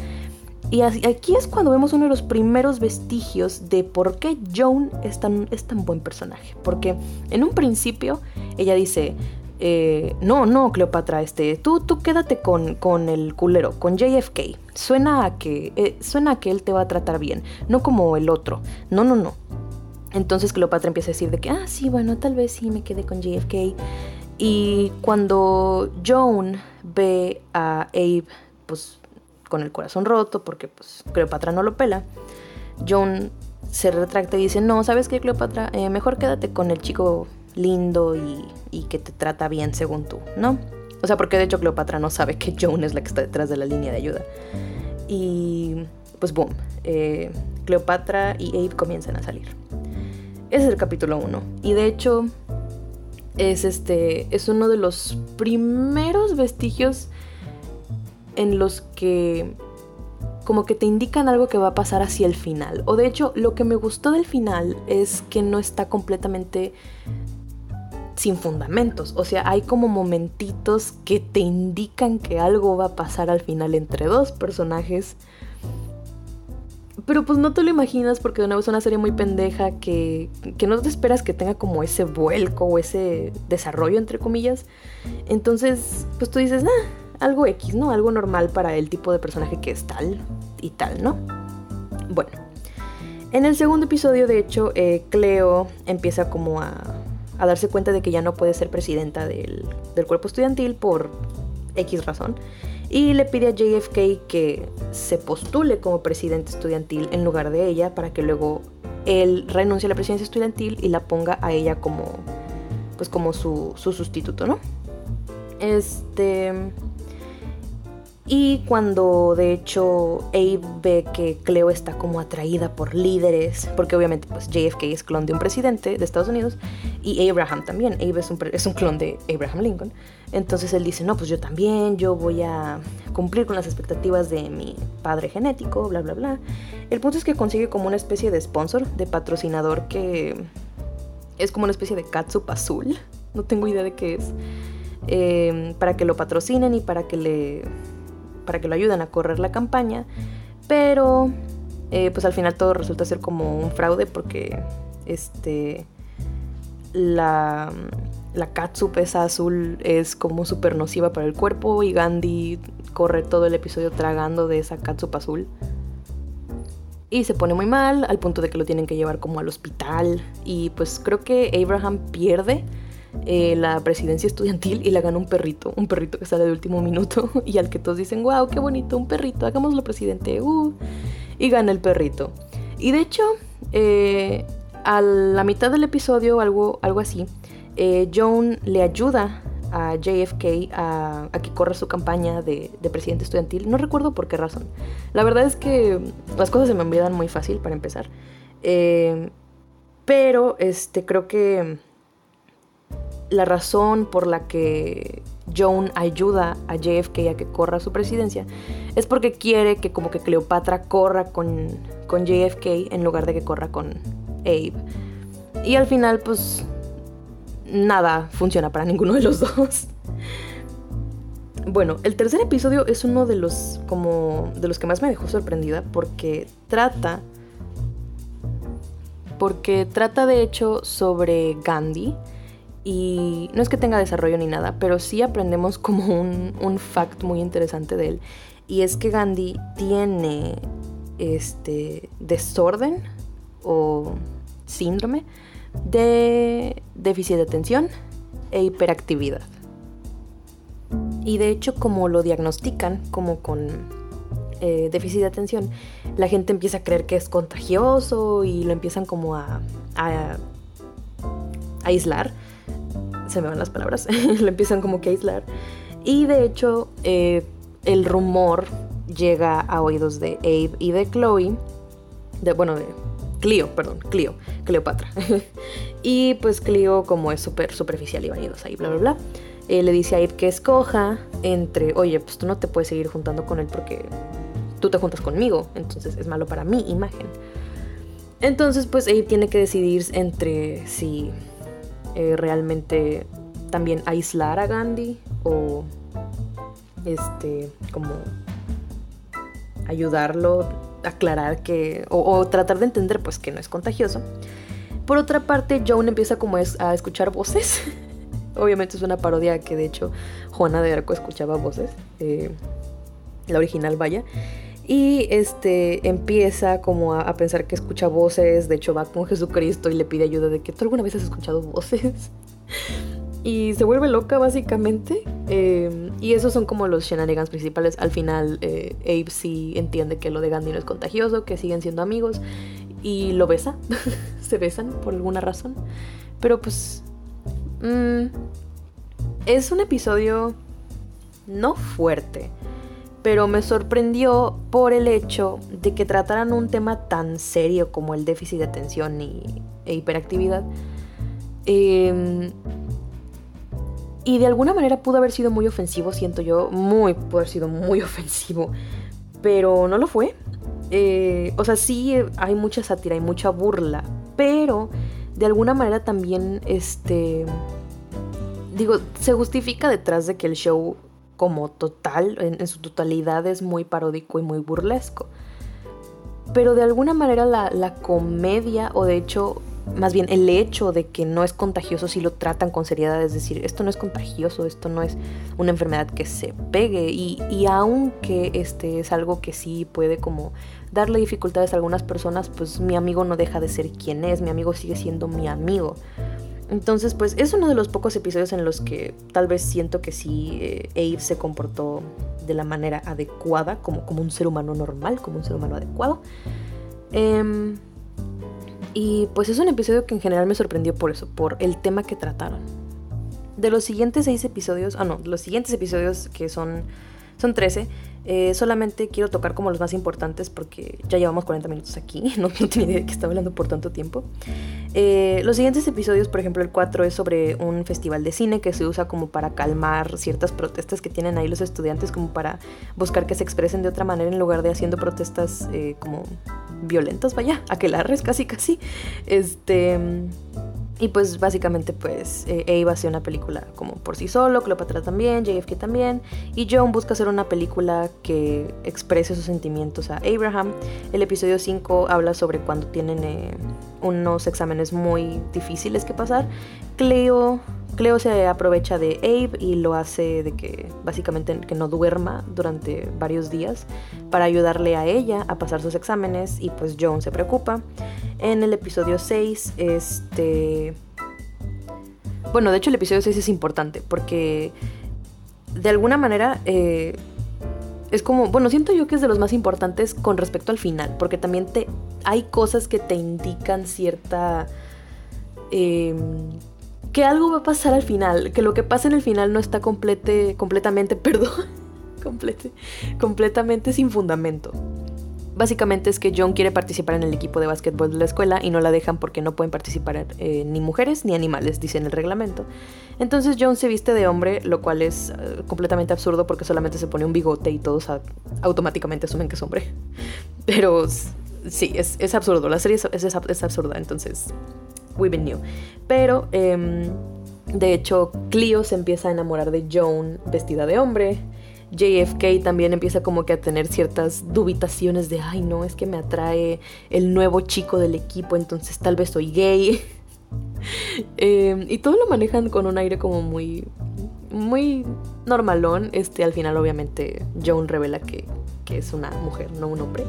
Y aquí es cuando vemos uno de los primeros vestigios de por qué Joan es tan, es tan buen personaje. Porque en un principio ella dice, eh, no, no, Cleopatra, este, tú, tú quédate con, con el culero, con JFK. Suena a, que, eh, suena a que él te va a tratar bien, no como el otro. No, no, no. Entonces Cleopatra empieza a decir de que, ah, sí, bueno, tal vez sí me quede con JFK. Y cuando Joan ve a Abe, pues con el corazón roto, porque pues Cleopatra no lo pela, Joan se retracta y dice, no, ¿sabes qué, Cleopatra? Eh, mejor quédate con el chico lindo y, y, que te trata bien según tú, ¿no? O sea, porque de hecho Cleopatra no sabe que Joan es la que está detrás de la línea de ayuda. Y pues boom, eh, Cleopatra y Abe comienzan a salir. Ese es el capítulo 1. Y de hecho es, este, es uno de los primeros vestigios en los que como que te indican algo que va a pasar hacia el final. O de hecho, lo que me gustó del final es que no está completamente sin fundamentos. O sea, hay como momentitos que te indican que algo va a pasar al final entre dos personajes. Pero pues no te lo imaginas porque de nuevo es una serie muy pendeja que, que no te esperas que tenga como ese vuelco o ese desarrollo, entre comillas. Entonces, pues tú dices, ah, algo X, ¿no? Algo normal para el tipo de personaje que es tal y tal, ¿no? Bueno, en el segundo episodio, de hecho, eh, Cleo empieza como a, a, darse cuenta de que ya no puede ser presidenta del, del cuerpo estudiantil por X razón. Y le pide a JFK que se postule como presidente estudiantil en lugar de ella para que luego él renuncie a la presidencia estudiantil y la ponga a ella como pues como su, su sustituto, ¿no? Este y cuando de hecho Abe ve que Cleo está como atraída por líderes, porque obviamente pues JFK es clon de un presidente de Estados Unidos y Abraham también, Abe es un, es un clon de Abraham Lincoln, entonces él dice, no, pues yo también, yo voy a cumplir con las expectativas de mi padre genético, bla, bla, bla. El punto es que consigue como una especie de sponsor, de patrocinador que es como una especie de catsup azul, no tengo idea de qué es, eh, para que lo patrocinen y para que le para que lo ayuden a correr la campaña, pero eh, pues al final todo resulta ser como un fraude porque este la, la catsup esa azul es como súper nociva para el cuerpo y Gandhi corre todo el episodio tragando de esa catsup azul. Y se pone muy mal al punto de que lo tienen que llevar como al hospital y pues creo que Abraham pierde eh, la presidencia estudiantil y la gana un perrito, un perrito que sale de último minuto [laughs] y al que todos dicen, wow, qué bonito, un perrito, hagámoslo presidente, uh, y gana el perrito. Y de hecho, eh, a la mitad del episodio, algo, algo así, eh, Joan le ayuda a JFK a, que corra su campaña de, presidente estudiantil. No recuerdo por qué razón. La verdad es que las cosas se me olvidan muy fácil para empezar. pero este, creo que la razón por la que Joan ayuda a JFK a que corra su presidencia es porque quiere que como que Cleopatra corra con, con JFK en lugar de que corra con Abe. Y al final pues nada funciona para ninguno de los [laughs] dos. Bueno, el tercer episodio es uno de los como de los que más me dejó sorprendida porque trata porque trata de hecho sobre Gandhi y no es que tenga desarrollo ni nada, pero sí aprendemos [laughs] como un, un fact muy interesante de él. Y es que Gandhi tiene este desorden o síndrome de déficit de atención e hiperactividad. Y de hecho, como lo diagnostican como con eh, déficit de atención, la gente empieza a creer que es contagioso y lo empiezan como a, a aislar se me van las palabras, [laughs] lo empiezan como que a aislar. Y de hecho, eh, el rumor llega a oídos de Abe y de Chloe, de, bueno, de Clio, perdón, Clio, Cleopatra. [laughs] y pues Clio, como es súper superficial y vanidosa y bla, bla, bla, eh, le dice a Abe que escoja entre, oye, pues tú no te puedes seguir juntando con él porque tú te juntas conmigo, entonces es malo para mi imagen. Entonces, pues Abe tiene que decidir entre si eh, realmente también aislar a Gandhi o este como ayudarlo, aclarar que, o, tratar de entender pues que no es contagioso. Por otra parte, Joan empieza como a escuchar voces. [laughs] Obviamente es una parodia que de hecho Juana de Arco escuchaba voces. Eh, la original vaya. Y este empieza como a, pensar que escucha voces. De hecho, va con Jesucristo y le pide ayuda de que tú alguna vez has escuchado voces. [laughs] y se vuelve loca, básicamente. Eh, y esos son como los shenanigans principales. Al final, eh, Abe sí entiende que lo de Gandhi no es contagioso, que siguen siendo amigos. Y lo besa. [laughs] se besan por alguna razón. Pero pues. Mm, es un episodio no fuerte pero me sorprendió por el hecho de que trataran un tema tan serio como el déficit de atención y, e hiperactividad. Em, y de alguna manera pudo haber sido muy ofensivo, siento yo, muy, pudo haber sido muy [laughs] ofensivo, pero no lo fue. Eh, o sea, sí hay mucha sátira, hay mucha burla, pero de alguna manera también, este, digo, se justifica detrás de que el show como total, en, su totalidad es muy paródico y muy burlesco. Pero de alguna manera la, comedia, o de hecho, más bien el hecho de que no es contagioso si lo tratan con seriedad, es decir, esto no es contagioso, esto no es una enfermedad que se pegue y, y aunque este es algo que sí puede como darle dificultades a algunas personas, pues mi amigo no deja de ser quien es, mi amigo sigue siendo mi amigo. Entonces, pues es uno de los pocos episodios en los que tal vez siento que sí eh, Abe se comportó de la manera adecuada, como, como un ser humano normal, como un ser humano adecuado. Em, y pues es un episodio que en general me sorprendió por eso, por el tema que trataron. De los siguientes seis episodios, ah no, los siguientes episodios que son, son 13, eh, solamente quiero tocar como los más importantes porque ya llevamos 40 minutos aquí, [laughs] no, tenía idea de que estaba hablando por tanto tiempo. Eh, los siguientes episodios, por ejemplo el 4 es sobre un festival de cine que se usa como para calmar ciertas protestas que tienen ahí los estudiantes, como para buscar que se expresen de otra manera en lugar de haciendo protestas eh, como violentas, vaya, aquelarres casi casi. Este... Y pues básicamente pues eh, hace una película como por sí solo, Cleopatra también, JFK también, y John busca hacer una película que exprese sus sentimientos a Abraham. El episodio 5 habla sobre cuando tienen eh, unos exámenes muy difíciles que pasar. Cleo, Cleo se aprovecha de Abe y lo hace de que básicamente que no duerma durante varios días para ayudarle a ella a pasar sus exámenes y pues John se preocupa. En el episodio 6, este... Bueno, de hecho el episodio 6 es importante porque de alguna manera eh, es como, bueno, siento yo que es de los más importantes con respecto al final, porque también te hay cosas que te indican cierta... Em, que algo va a pasar al final, que lo que pasa en el final no está complete, completamente, [laughs] perdón, complete, completamente sin fundamento. Básicamente es que John quiere participar en el equipo de básquetbol de la escuela y no la dejan porque no pueden participar eh, ni mujeres ni animales, dice en el reglamento. Entonces John se viste de hombre, lo cual es eh, completamente absurdo porque solamente se pone un bigote y todos automáticamente asumen que es hombre. [laughs] Pero sí, es, absurdo, la serie es, absurda, entonces we been new. Pero... Em, de hecho, Cleo se empieza a enamorar de Joan vestida de hombre. JFK también empieza como que a tener ciertas dubitaciones de, ay no, es que me atrae el nuevo chico del equipo, entonces tal vez soy gay. [laughs] Em, y todo lo manejan con un aire como muy, muy normalón. Este, al final obviamente Joan revela que, es una mujer, no un hombre.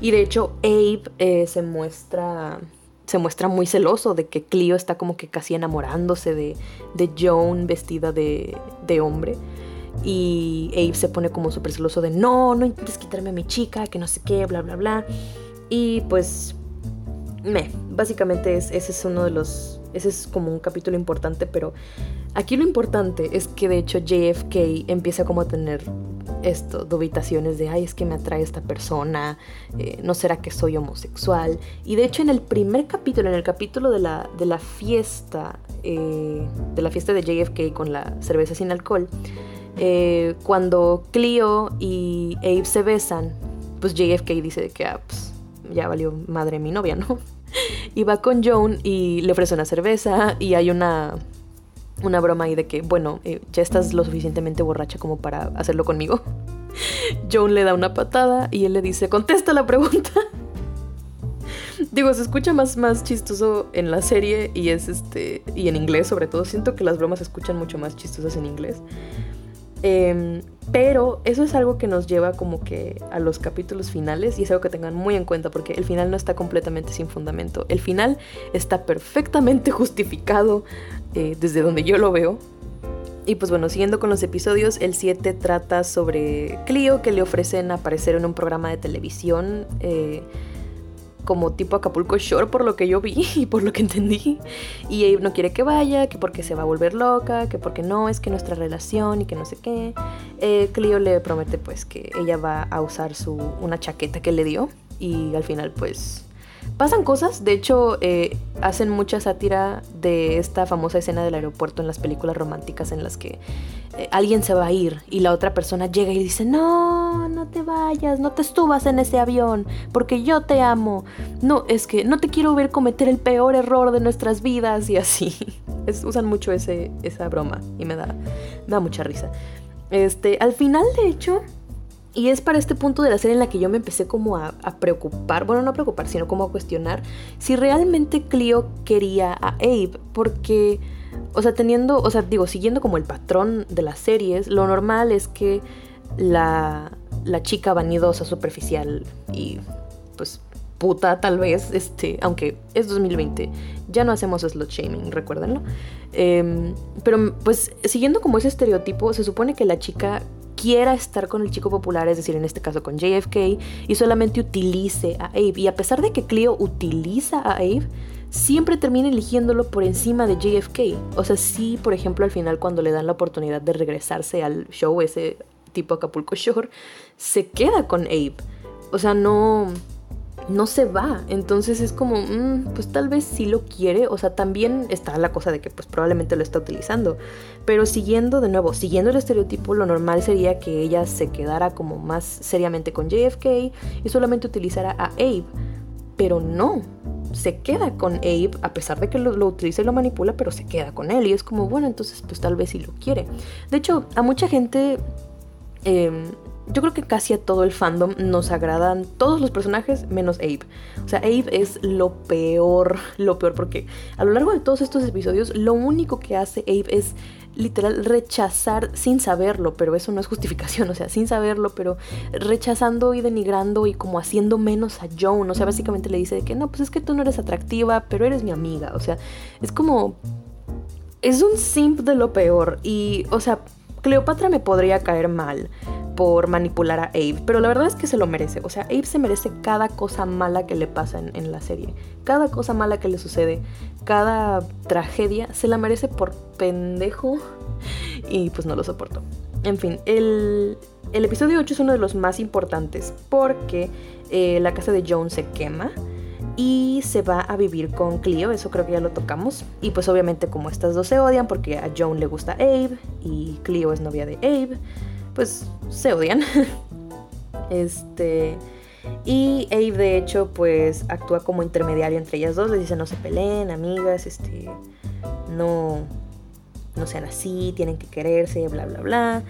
Y de hecho Abe eh, se muestra se muestra muy celoso de que Cleo está como que casi enamorándose de, de Joan vestida de, de hombre. Y Abe se pone como súper celoso de no, no intentes quitarme a mi chica, que no sé qué, bla, bla, bla. Y pues, me, básicamente es, ese es uno de los, ese es como un capítulo importante, pero aquí lo importante es que de hecho JFK empieza como a tener esto, dubitaciones de, ay, es que me atrae esta persona, eh, no será que soy homosexual. Y de hecho en el primer capítulo, en el capítulo de la, de la fiesta, eh, de la fiesta de JFK con la cerveza sin alcohol, eh, cuando Cleo y Abe se besan, pues JFK dice que ah, pues, ya valió madre mi novia, ¿no? [laughs] Y va con Joan y le ofrece una cerveza y hay una, una broma ahí de que, bueno, eh, ya estás lo suficientemente borracha como para hacerlo conmigo. [laughs] Joan le da una patada y él le dice, contesta la pregunta. [laughs] Digo, se escucha más, más chistoso en la serie y es este. y en inglés sobre todo. Siento que las bromas se escuchan mucho más chistosas en inglés. Em, pero eso es algo que nos lleva como que a los capítulos finales y es algo que tengan muy en cuenta porque el final no está completamente sin fundamento. El final está perfectamente [laughs] justificado eh, desde donde yo lo veo. Y pues bueno, siguiendo con los episodios, el 7 trata sobre Clio que le ofrecen aparecer en un programa de televisión. Eh, como tipo Acapulco Shore por lo que yo vi [laughs] y por lo que entendí. Y Abe no quiere que vaya, que porque se va a volver loca, que porque no, es que nuestra relación y que no sé qué. Eh, Clio le promete pues que ella va a usar su, una chaqueta que le dio y al final pues pasan cosas. De hecho, eh, hacen mucha sátira de esta famosa escena del aeropuerto en las películas románticas en las que eh, alguien se va a ir y la otra persona llega y dice, no, no te vayas, no te estubas en ese avión, porque yo te amo. No, es que no te quiero ver cometer el peor error de nuestras vidas y así. [laughs] usan mucho ese, esa broma y me da, da mucha risa. Este, al final, de hecho, y es para este punto de la serie en la que yo me empecé como a, preocupar, bueno, no a preocupar, sino como a cuestionar si realmente Clio quería a Abe, porque o sea, teniendo, o sea, digo, siguiendo como el patrón de las series, lo normal es que la, la chica vanidosa, superficial y pues puta tal vez, este, aunque es 2020, ya no hacemos slot shaming, recuérdenlo. Em, pero pues siguiendo como ese estereotipo, se supone que la chica quiera estar con el chico popular, es decir, en este caso con JFK, y solamente utilice a Abe. Y a pesar de que Cleo utiliza a Abe, siempre termina eligiéndolo por encima de JFK. O sea, sí, por ejemplo, al final cuando le dan la oportunidad de regresarse al show, ese tipo Acapulco Shore, se queda con Abe. O sea, no no se va. Entonces es como, mm, pues tal vez sí lo quiere. O sea, también está la cosa de que pues probablemente lo está utilizando. Pero siguiendo de nuevo, siguiendo el estereotipo, lo normal sería que ella se quedara como más seriamente con JFK y solamente utilizara a Abe. Pero no, se queda con Abe, a pesar de que lo, utiliza y lo manipula, pero se queda con él. Y es como, bueno, entonces pues tal vez sí lo quiere. De hecho, a mucha gente, em, yo creo que casi a todo el fandom nos agradan todos los personajes menos Abe. O sea, Abe es lo peor, [laughs] lo peor, porque a lo largo de todos estos episodios, lo único que hace Abe es literal rechazar sin saberlo, pero eso no es justificación, [laughs] o sea, sin saberlo, pero rechazando y denigrando y como haciendo menos a Joan, o sea, básicamente le dice que no, pues es que tú no eres atractiva, pero eres mi amiga, o sea, es como... Es un simp de lo peor y, o sea, Cleopatra me podría caer mal por manipular a Abe, pero la verdad es que se lo merece. O sea, Abe se merece cada cosa mala que le pasa en, en, la serie. Cada cosa mala que le sucede, cada tragedia, se la merece por pendejo [laughs] y pues no lo soporto. En fin, el, el episodio 8 es uno de los más importantes porque eh, la casa de Joan se quema y se va a vivir con Clio, eso creo que ya lo tocamos. Y pues obviamente como estas dos se odian porque a Joan le gusta Abe y Clio es novia de Abe, pues se odian. [laughs] este... Y Abe de hecho pues actúa como intermediario entre ellas dos, les dice no se peleen, amigas, este... No, no sean así, tienen que quererse, bla, bla, bla.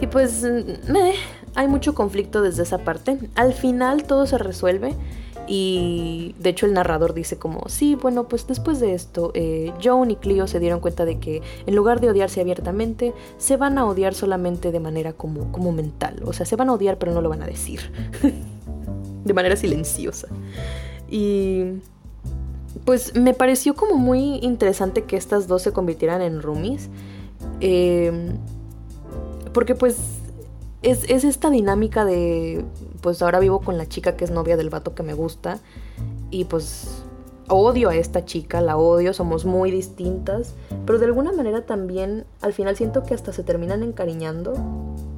Y pues meh, hay mucho conflicto desde esa parte. Al final todo se resuelve y de hecho el narrador dice como, sí, bueno, pues después de esto, eh, Joan y Clio se dieron cuenta de que en lugar de odiarse abiertamente, se van a odiar solamente de manera como, como mental. O sea, se van a odiar pero no lo van a decir. [laughs] de manera silenciosa. Y pues me pareció como muy interesante que estas dos se convirtieran en roomies. Eh, porque pues es, es, esta dinámica de, pues ahora vivo con la chica que es novia del vato que me gusta. Y pues odio a esta chica, la odio, somos muy distintas. Pero de alguna manera también al final siento que hasta se terminan encariñando.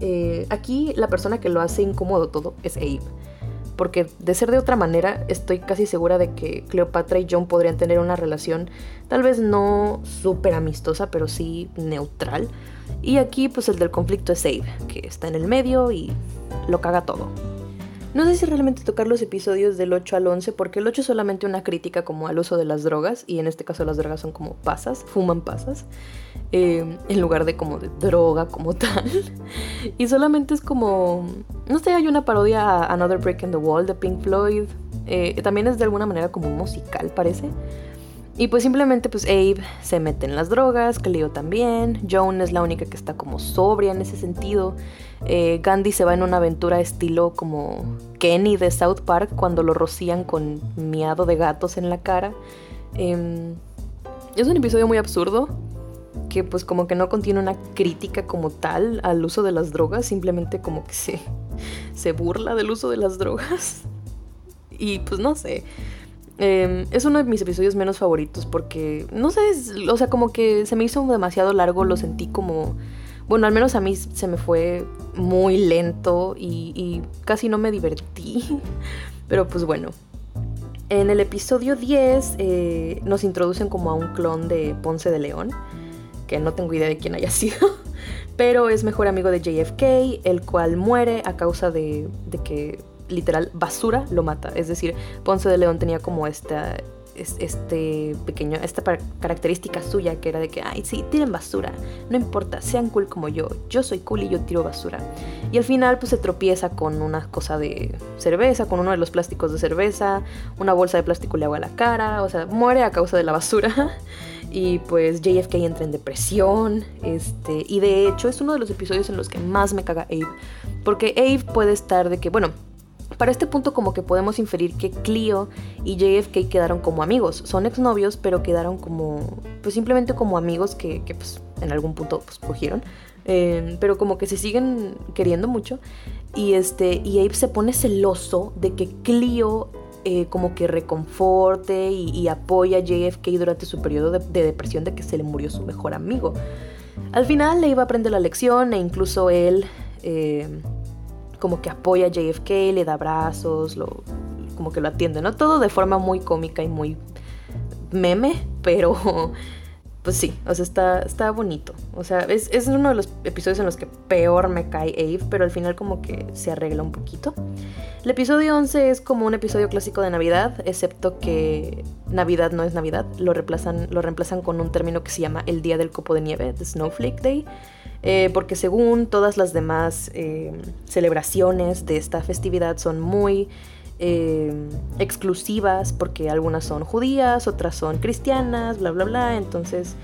Eh, aquí la persona que lo hace incómodo todo es Abe porque de ser de otra manera estoy casi segura de que Cleopatra y John podrían tener una relación tal vez no súper amistosa, pero sí neutral. Y aquí pues el del conflicto es Abe, que está en el medio y lo caga todo. No sé si realmente tocar los episodios del 8 al 11, porque el 8 es solamente una crítica como al uso de las drogas, y en este caso las drogas son como pasas, fuman pasas, eh, en lugar de como de droga como [laughs] tal. y solamente es como, no sé, hay una parodia a Another Break in the Wall de Pink Floyd, eh, también es de alguna manera como musical, parece. Y pues simplemente pues Abe se mete en las drogas, Cleo también, Joan es la única que está como sobria en ese sentido. Eh, Gandhi se va en una aventura estilo como Kenny de South Park cuando lo rocían con miado de gatos en la cara. Em, es un episodio muy absurdo que pues como que no contiene una crítica como tal al uso de las drogas, simplemente como que se, [laughs] se burla del uso de las drogas. [laughs] Y pues no sé. Em, es uno de mis episodios menos favoritos porque, no sé, o sea, como que se me hizo demasiado largo, lo sentí como, bueno, al menos a mí se me fue muy lento y, casi no me divertí, [laughs] pero pues bueno. En el episodio 10 eh, nos introducen como a un clon de Ponce de León, que no tengo idea de quién haya [laughs] sido, pero es mejor amigo de JFK, el cual muere a causa de, de que literal basura lo mata. Es decir, Ponce de León tenía como esta, este pequeño, esta característica suya que era de que, ay, sí, tiren basura, no importa, sean cool como yo, yo soy cool y yo tiro basura. Y al final pues se tropieza con una cosa de cerveza, con uno de los plásticos de cerveza, una bolsa de plástico le agua la cara, o sea, muere a causa de la basura. [laughs] Y pues JFK entra en depresión, este, y de hecho es uno de los episodios en los que más me caga Abe, porque Abe puede estar de que, bueno, para este punto como que podemos inferir que Clio y JFK quedaron como amigos. Son exnovios, pero quedaron como, pues simplemente como amigos que, pues en algún punto pues cogieron. Eh, pero como que se siguen queriendo mucho. Y, este, y Abe se pone celoso de que Clio eh, como que reconforte y, apoya a JFK durante su periodo de, depresión de que se le murió su mejor amigo. Al final le iba a aprender la lección e incluso él... Eh, como que apoya a JFK, le da abrazos, lo, como que lo atiende, ¿no? Todo de forma muy cómica y muy meme, pero [laughs] pues sí, o sea, está, está bonito. O sea, es, es, uno de los episodios en los que peor me cae Ave, pero al final como que se arregla un poquito. El episodio 11 es como un episodio clásico de Navidad, excepto que Navidad no es Navidad, lo reemplazan, lo reemplazan con un término que se llama el Día del Copo de Nieve, The Snowflake Day. Eh, porque según todas las demás eh, celebraciones de esta festividad son muy eh, exclusivas, porque algunas son judías, otras son cristianas, bla, bla, bla. Entonces,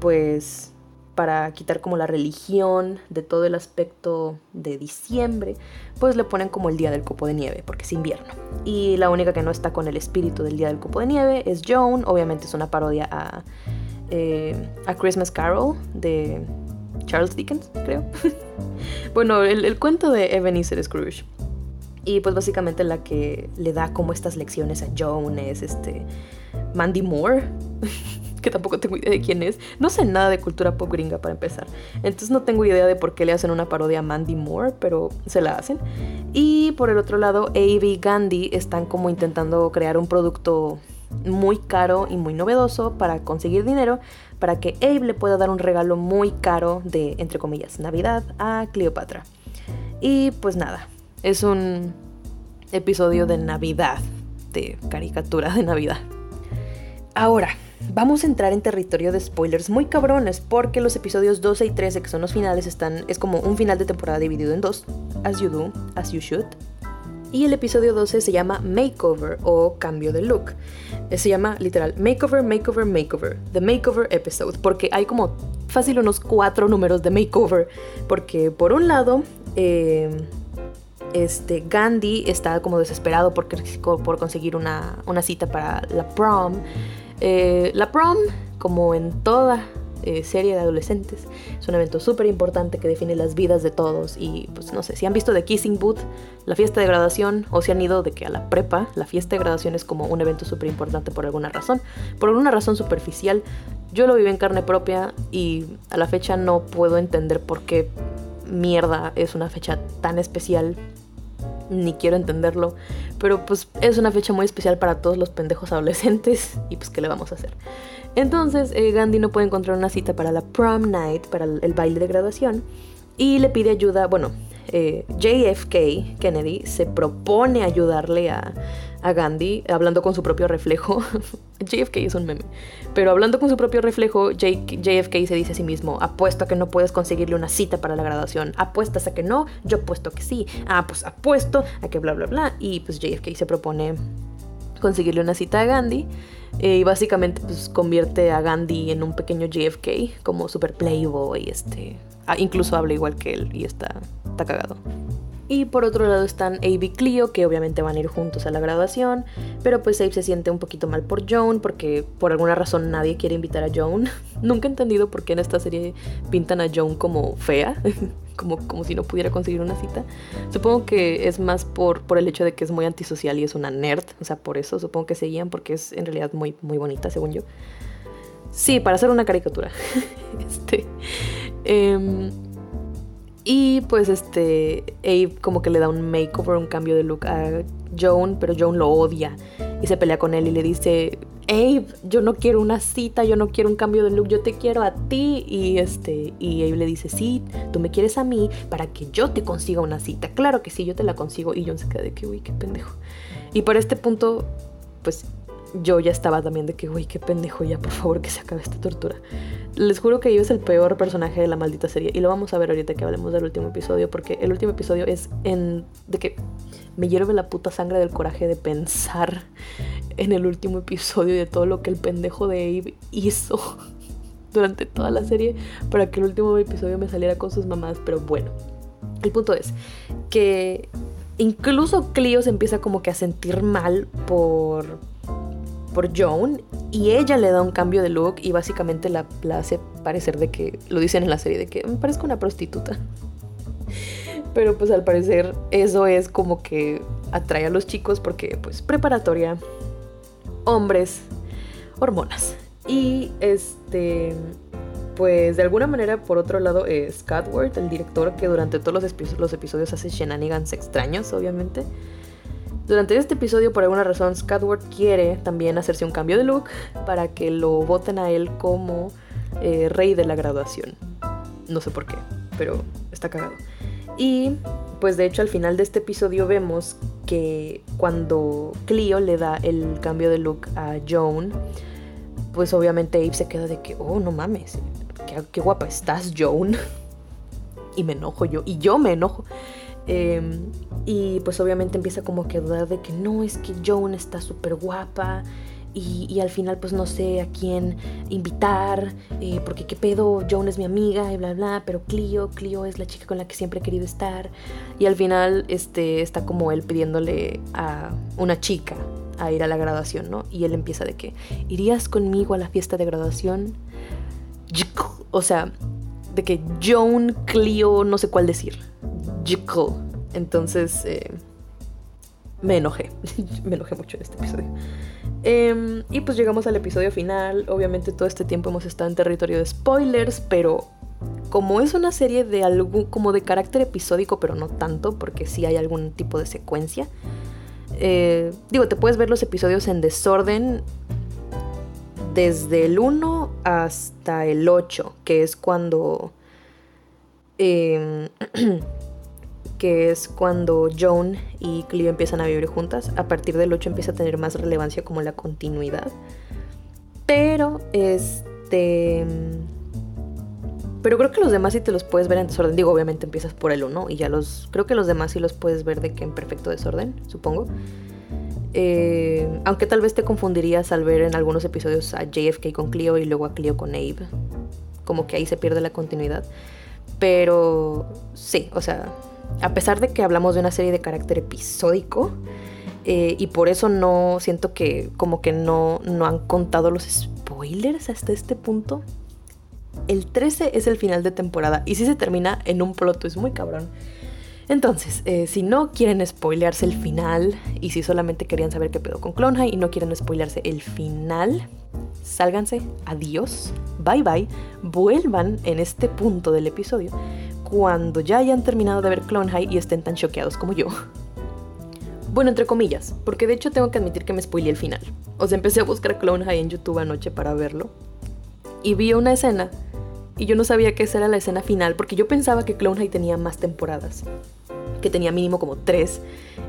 pues para quitar como la religión de todo el aspecto de diciembre, pues le ponen como el día del copo de nieve, porque es invierno. Y la única que no está con el espíritu del día del copo de nieve es Joan, obviamente es una parodia a, a Christmas Carol de Charles Dickens, creo. [laughs] bueno, el, cuento de Ebenezer Scrooge. Y pues básicamente la que le da como estas lecciones a Joan es este Mandy Moore, [laughs] que tampoco tengo idea de quién es. No sé nada de cultura pop gringa para empezar. Entonces no tengo idea de por qué le hacen una parodia a Mandy Moore, pero se la hacen. Y por el otro lado, Avi y Gandhi están como intentando crear un producto muy caro y muy novedoso para conseguir dinero para que Abe le pueda dar un regalo muy caro de, entre comillas, Navidad a Cleopatra. Y pues nada, es un episodio de Navidad, de caricatura de Navidad. Ahora, vamos a entrar en territorio de spoilers muy cabrones porque los episodios 12 y 13, que son los finales, están es como un final de temporada dividido en dos, as you do, as you should. Y el episodio 12 se llama Makeover o Cambio de Look. Eh, se llama literal Makeover, Makeover, Makeover. The Makeover Episode. Porque hay como fácil unos cuatro números de Makeover. Porque por un lado, eh, este, Gandhi está como desesperado por, por conseguir una, cita para la prom. Eh, la prom, como en toda eh, serie de adolescentes. Es un evento súper importante que define las vidas de todos y pues no sé, si han visto The Kissing Booth, la fiesta de graduación o si han ido de que a la prepa, la fiesta de graduación es como un evento súper importante por alguna razón, por alguna razón superficial. Yo lo viví en carne propia y a la fecha no puedo entender por qué mierda es una fecha tan especial ni quiero entenderlo, pero pues es una fecha muy especial para todos los pendejos adolescentes [laughs] y pues qué le vamos a hacer. Entonces eh, Gandhi no puede encontrar una cita para la prom night, para el, baile de graduación, y le pide ayuda, bueno, eh, JFK Kennedy se propone ayudarle a, Gandhi, hablando con su propio reflejo. [laughs] JFK es un meme. Pero hablando con su propio reflejo, JFK se dice a sí mismo, apuesto a que no puedes conseguirle una cita para la graduación. Apuestas a que no, yo apuesto a que sí. Ah, pues apuesto a que bla, bla, bla. Y pues JFK se propone conseguirle una cita a Gandhi. Eh, y básicamente pues convierte a Gandhi en un pequeño JFK, como super playboy, este... Ah, incluso habla igual que él y está, está cagado. Y por otro lado están Abe y Cleo, que obviamente van a ir juntos a la graduación, pero pues Abe se siente un poquito mal por Joan, porque por alguna razón nadie quiere invitar a Joan. [laughs] Nunca he entendido por qué en esta serie pintan a Joan como fea, [laughs] como, como si no pudiera conseguir una cita. Supongo que es más por, por el hecho de que es muy antisocial y es una nerd, o sea, por eso supongo que seguían, porque es en realidad muy, muy bonita, según yo. Sí, para hacer una caricatura. [laughs] este. Eh, y pues este, Abe como que le da un makeover, un cambio de look a Joan, pero Joan lo odia y se pelea con él y le dice, Abe, yo no quiero una cita, yo no quiero un cambio de look, yo te quiero a ti. Y este, y Abe le dice, sí, tú me quieres a mí para que yo te consiga una cita. Claro que sí, yo te la consigo. Y Joan se queda de que, uy, qué pendejo. Y por este punto, pues yo ya estaba también de que, uy, qué pendejo, ya por favor que se acabe esta tortura. Les juro que yo es el peor personaje de la maldita serie. Y lo vamos a ver ahorita que hablemos del último episodio. Porque el último episodio es en. de que me hierve la puta sangre del coraje de pensar en el último episodio y de todo lo que el pendejo de Abe hizo [laughs] durante toda la serie para que el último episodio me saliera con sus mamás. Pero bueno, el punto es que incluso Cleo se empieza como que a sentir mal por por Joan y ella le da un cambio de look y básicamente la, hace parecer de que, lo dicen en la serie, de que me parezco una prostituta. [laughs] Pero pues al parecer eso es como que atrae a los chicos porque pues preparatoria, hombres, hormonas. Y este, pues de alguna manera por otro lado es Scott el director que durante todos los, los episodios hace shenanigans extraños, obviamente. Durante este episodio, por alguna razón, Scudward quiere también hacerse un cambio de look para que lo voten a él como eh, rey de la graduación. No sé por qué, pero está cagado. Y pues de hecho al final de este episodio vemos que cuando Cleo le da el cambio de look a Joan, pues obviamente Abe se queda de que, oh, no mames, qué guapa estás, Joan. [laughs] y me enojo yo, y yo me enojo. Em, y pues obviamente empieza como que a dudar de que no, es que Joan está súper guapa. Y, al final pues no sé a quién invitar, eh, porque qué pedo, Joan es mi amiga y bla bla, pero Clio, Clio es la chica con la que siempre he querido estar. Y al final este, está como él pidiéndole a una chica a ir a la graduación, ¿no? Y él empieza de que, ¿irías conmigo a la fiesta de graduación? O sea, de que Joan, Clio, no sé cuál decir. Entonces eh, me enojé, [laughs] me enojé mucho en este episodio. Em, y pues llegamos al episodio final. Obviamente todo este tiempo hemos estado en territorio de spoilers, pero como es una serie de algo como de carácter episódico, pero no tanto, porque sí hay algún tipo de secuencia. Eh, digo, te puedes ver los episodios en desorden desde el 1 hasta el 8, que es cuando... Eh, [clears throat] que es cuando Joan y Cleo empiezan a vivir juntas. A partir del 8 empieza a tener más relevancia como la continuidad. Pero, este... Pero creo que los demás sí te los puedes ver en desorden. Digo, obviamente empiezas por el 1 y ya los... Creo que los demás sí los puedes ver de que en perfecto desorden, supongo. Eh, aunque tal vez te confundirías al ver en algunos episodios a JFK con Cleo y luego a Cleo con Abe. Como que ahí se pierde la continuidad. Pero sí, o sea, a pesar de que hablamos de una serie de carácter episódico, eh, y por eso no siento que como que no, no han contado los spoilers hasta este punto. El 13 es el final de temporada y si se termina en un plot es muy cabrón. Entonces, eh, si no quieren spoilearse el final y si solamente querían saber qué pedo con Clone High y no quieren spoilearse el final, sálganse, adiós, bye bye, vuelvan en este punto del episodio cuando ya hayan terminado de ver Clone High y estén tan choqueados como yo. Bueno, entre comillas, porque de hecho tengo que admitir que me spoileé el final. O sea, empecé a buscar Clone High en YouTube anoche para verlo. Y vi una escena. Y yo no sabía que esa era la escena final, porque yo pensaba que Clone High tenía más temporadas. que tenía mínimo como tres,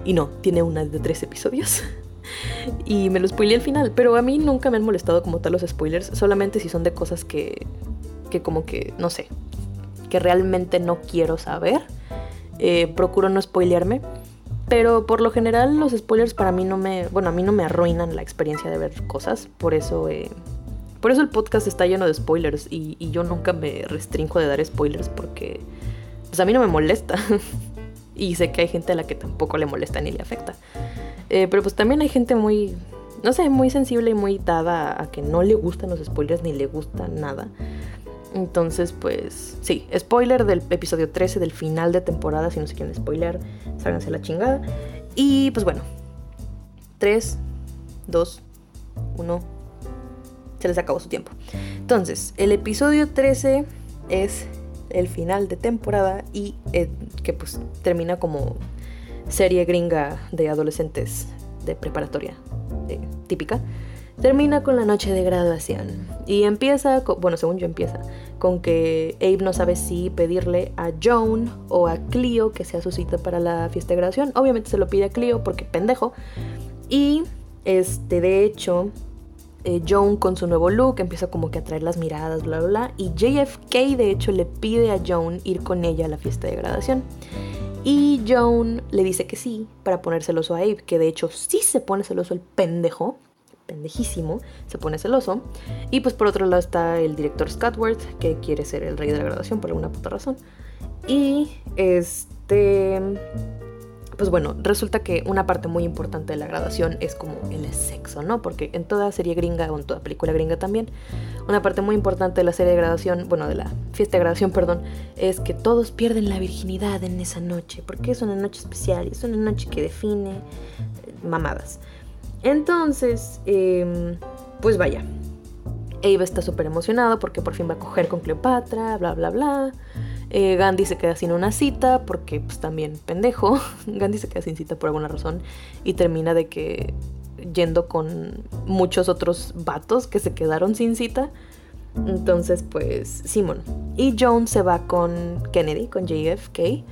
y no, tiene una de tres episodios. [laughs] y me lo spoileé al final, pero a mí nunca me han molestado como tal los spoilers, solamente si son de cosas que, que como que, no sé, que realmente no quiero saber. Eh, procuro no spoilearme. Pero por lo general los spoilers para mí no me, bueno, a mí no me arruinan la experiencia de ver cosas, por eso, eh, por eso el podcast está lleno de spoilers y, yo nunca me restringo de dar spoilers porque, pues a mí no me molesta [laughs] y sé que hay gente a la que tampoco le molesta ni le afecta, eh, pero pues también hay gente muy, no sé, muy sensible y muy dada a que no le gustan los spoilers ni le gusta nada. Entonces, pues sí, spoiler del episodio 13 del final de temporada, si no se quieren spoiler, sálganse la chingada. Y pues bueno, 3, 2, 1, se les acabó su tiempo. Entonces, el episodio 13 es el final de temporada y eh, que pues termina como serie gringa de adolescentes de preparatoria eh, típica termina con la noche de graduación y empieza, bueno, según yo empieza, con que Abe no sabe si pedirle a Joan o a Cleo que sea su cita para la fiesta de graduación. Obviamente se lo pide a Cleo porque pendejo. Y este, de hecho, eh, Joan con su nuevo look empieza como que a traer las miradas, bla, bla, bla. Y JFK de hecho le pide a Joan ir con ella a la fiesta de graduación. Y Joan le dice que sí para poner celoso a Abe, que de hecho sí se pone celoso el pendejo pendejísimo, se pone celoso. Y pues por otro lado está el director Scotworth, que quiere ser el rey de la graduación por alguna puta razón. Y este... Pues bueno, resulta que una parte muy importante de la graduación es como el sexo, ¿no? Porque en toda serie gringa, o en toda película gringa también, una parte muy importante de la serie de graduación, bueno, de la fiesta de graduación, perdón, es que todos pierden la virginidad en esa noche, porque es una noche especial, es una noche que define mamadas. Entonces, em, pues vaya. Ava está súper emocionado porque por fin va a coger con Cleopatra, bla, bla, bla. Eh, Gandhi se queda sin una cita porque pues también pendejo. [laughs] Gandhi se queda sin cita por alguna razón y termina de que yendo con muchos otros vatos que se quedaron sin cita. Entonces pues Simon. Y Joan se va con Kennedy, con JFK.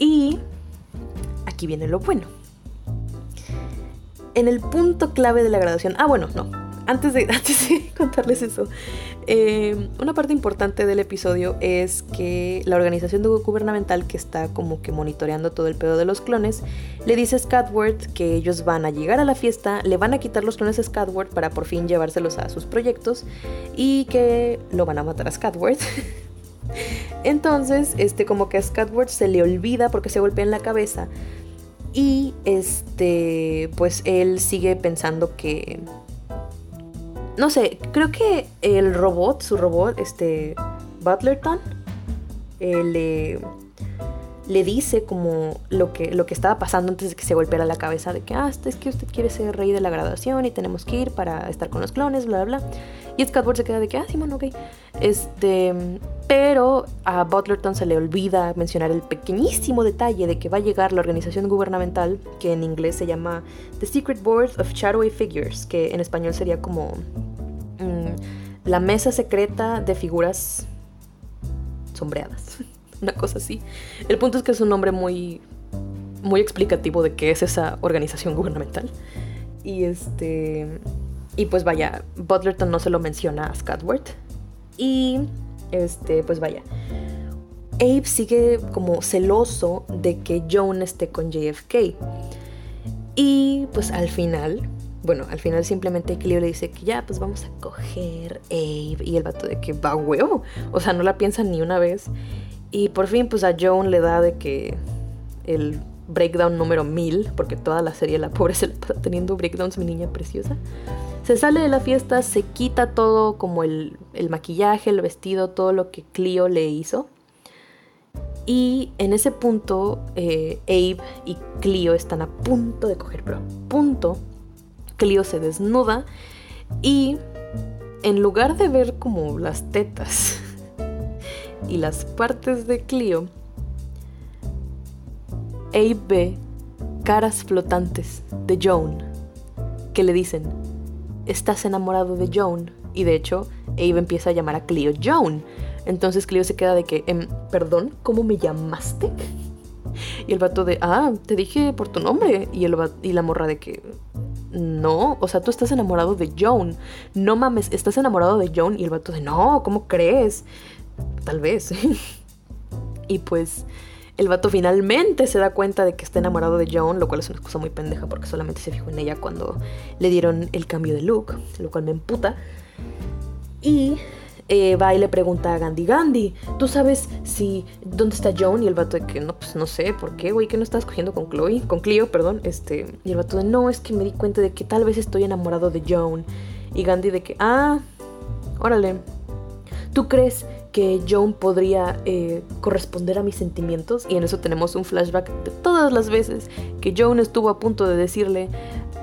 Y aquí viene lo bueno en el punto clave de la graduación. Ah, bueno, no. Antes de, [laughs] antes de contarles eso, eh, una parte importante del episodio es que la organización gubernamental que está como que monitoreando todo el pedo de los clones le dice a Scatworth que ellos van a llegar a la fiesta, le van a quitar los clones a Scatworth para por fin llevárselos a sus proyectos y que lo van a matar a Scatworth. [laughs] Entonces, este, como que a Scatworth se le olvida porque se golpea en la cabeza y este, pues él sigue pensando que... No sé, creo que el robot, su robot, este, Butlerton, eh, le, le dice como lo que, lo que estaba pasando antes de que se golpeara la cabeza de que, ah, es que usted quiere ser rey de la graduación y tenemos que ir para estar con los clones, bla, bla, bla. Y Scatward se queda de que, ah, Simón, ok. Este, pero a Butlerton se le olvida mencionar el pequeñísimo detalle de que va a llegar la organización gubernamental, que en inglés se llama The Secret Board of Shadowy Figures, que en español sería como mm, la mesa secreta de figuras sombreadas. Una cosa así. El punto es que es un nombre muy, muy explicativo de qué es esa organización gubernamental. Y este. Y pues vaya, Butlerton no se lo menciona a Scatworth. Y este, pues vaya. Abe sigue como celoso de que Joan esté con JFK. Y pues al final, bueno, al final simplemente Cleo le dice que ya, pues vamos a coger Abe. Y el vato de que va huevo. O sea, no la piensa ni una vez. Y por fin, pues a Joan le da de que el breakdown número 1000, porque toda la serie la pobre [laughs] se le está teniendo breakdowns, mi niña preciosa. Se sale de la fiesta, se quita todo como el, maquillaje, el vestido, todo lo que Clio le hizo. Y en ese punto, eh, Abe y Clio están a punto de coger, pero a punto. Clio se desnuda y en lugar de ver como las tetas [laughs] y las partes de Clio, Abe ve caras flotantes de Joan que le dicen, estás enamorado de Joan. Y de hecho, Abe empieza a llamar a Cleo Joan. Entonces Cleo se queda de que, em, perdón, ¿cómo me llamaste? Y el vato de, ah, te dije por tu nombre. Y, el y la morra de que, no, o sea, tú estás enamorado de Joan. No mames, estás enamorado de Joan. Y el vato de, no, ¿cómo crees? Tal vez. y pues el vato finalmente se da cuenta de que está enamorado de Joan, lo cual es una cosa muy pendeja porque solamente se fijó en ella cuando le dieron el cambio de look, lo cual me emputa. Y eh, va y le pregunta a Gandhi, Gandhi, ¿tú sabes si dónde está Joan? Y el vato de que no, pues no sé, ¿por qué, güey? ¿Que no estás cogiendo con Chloe? Con Clio, perdón. Este, y el vato de no, es que me di cuenta de que tal vez estoy enamorado de Joan. Y Gandhi de que, ah, órale. ¿Tú crees que Joan podría eh, corresponder a mis sentimientos? Y en eso tenemos un flashback de todas las veces que Joan estuvo a punto de decirle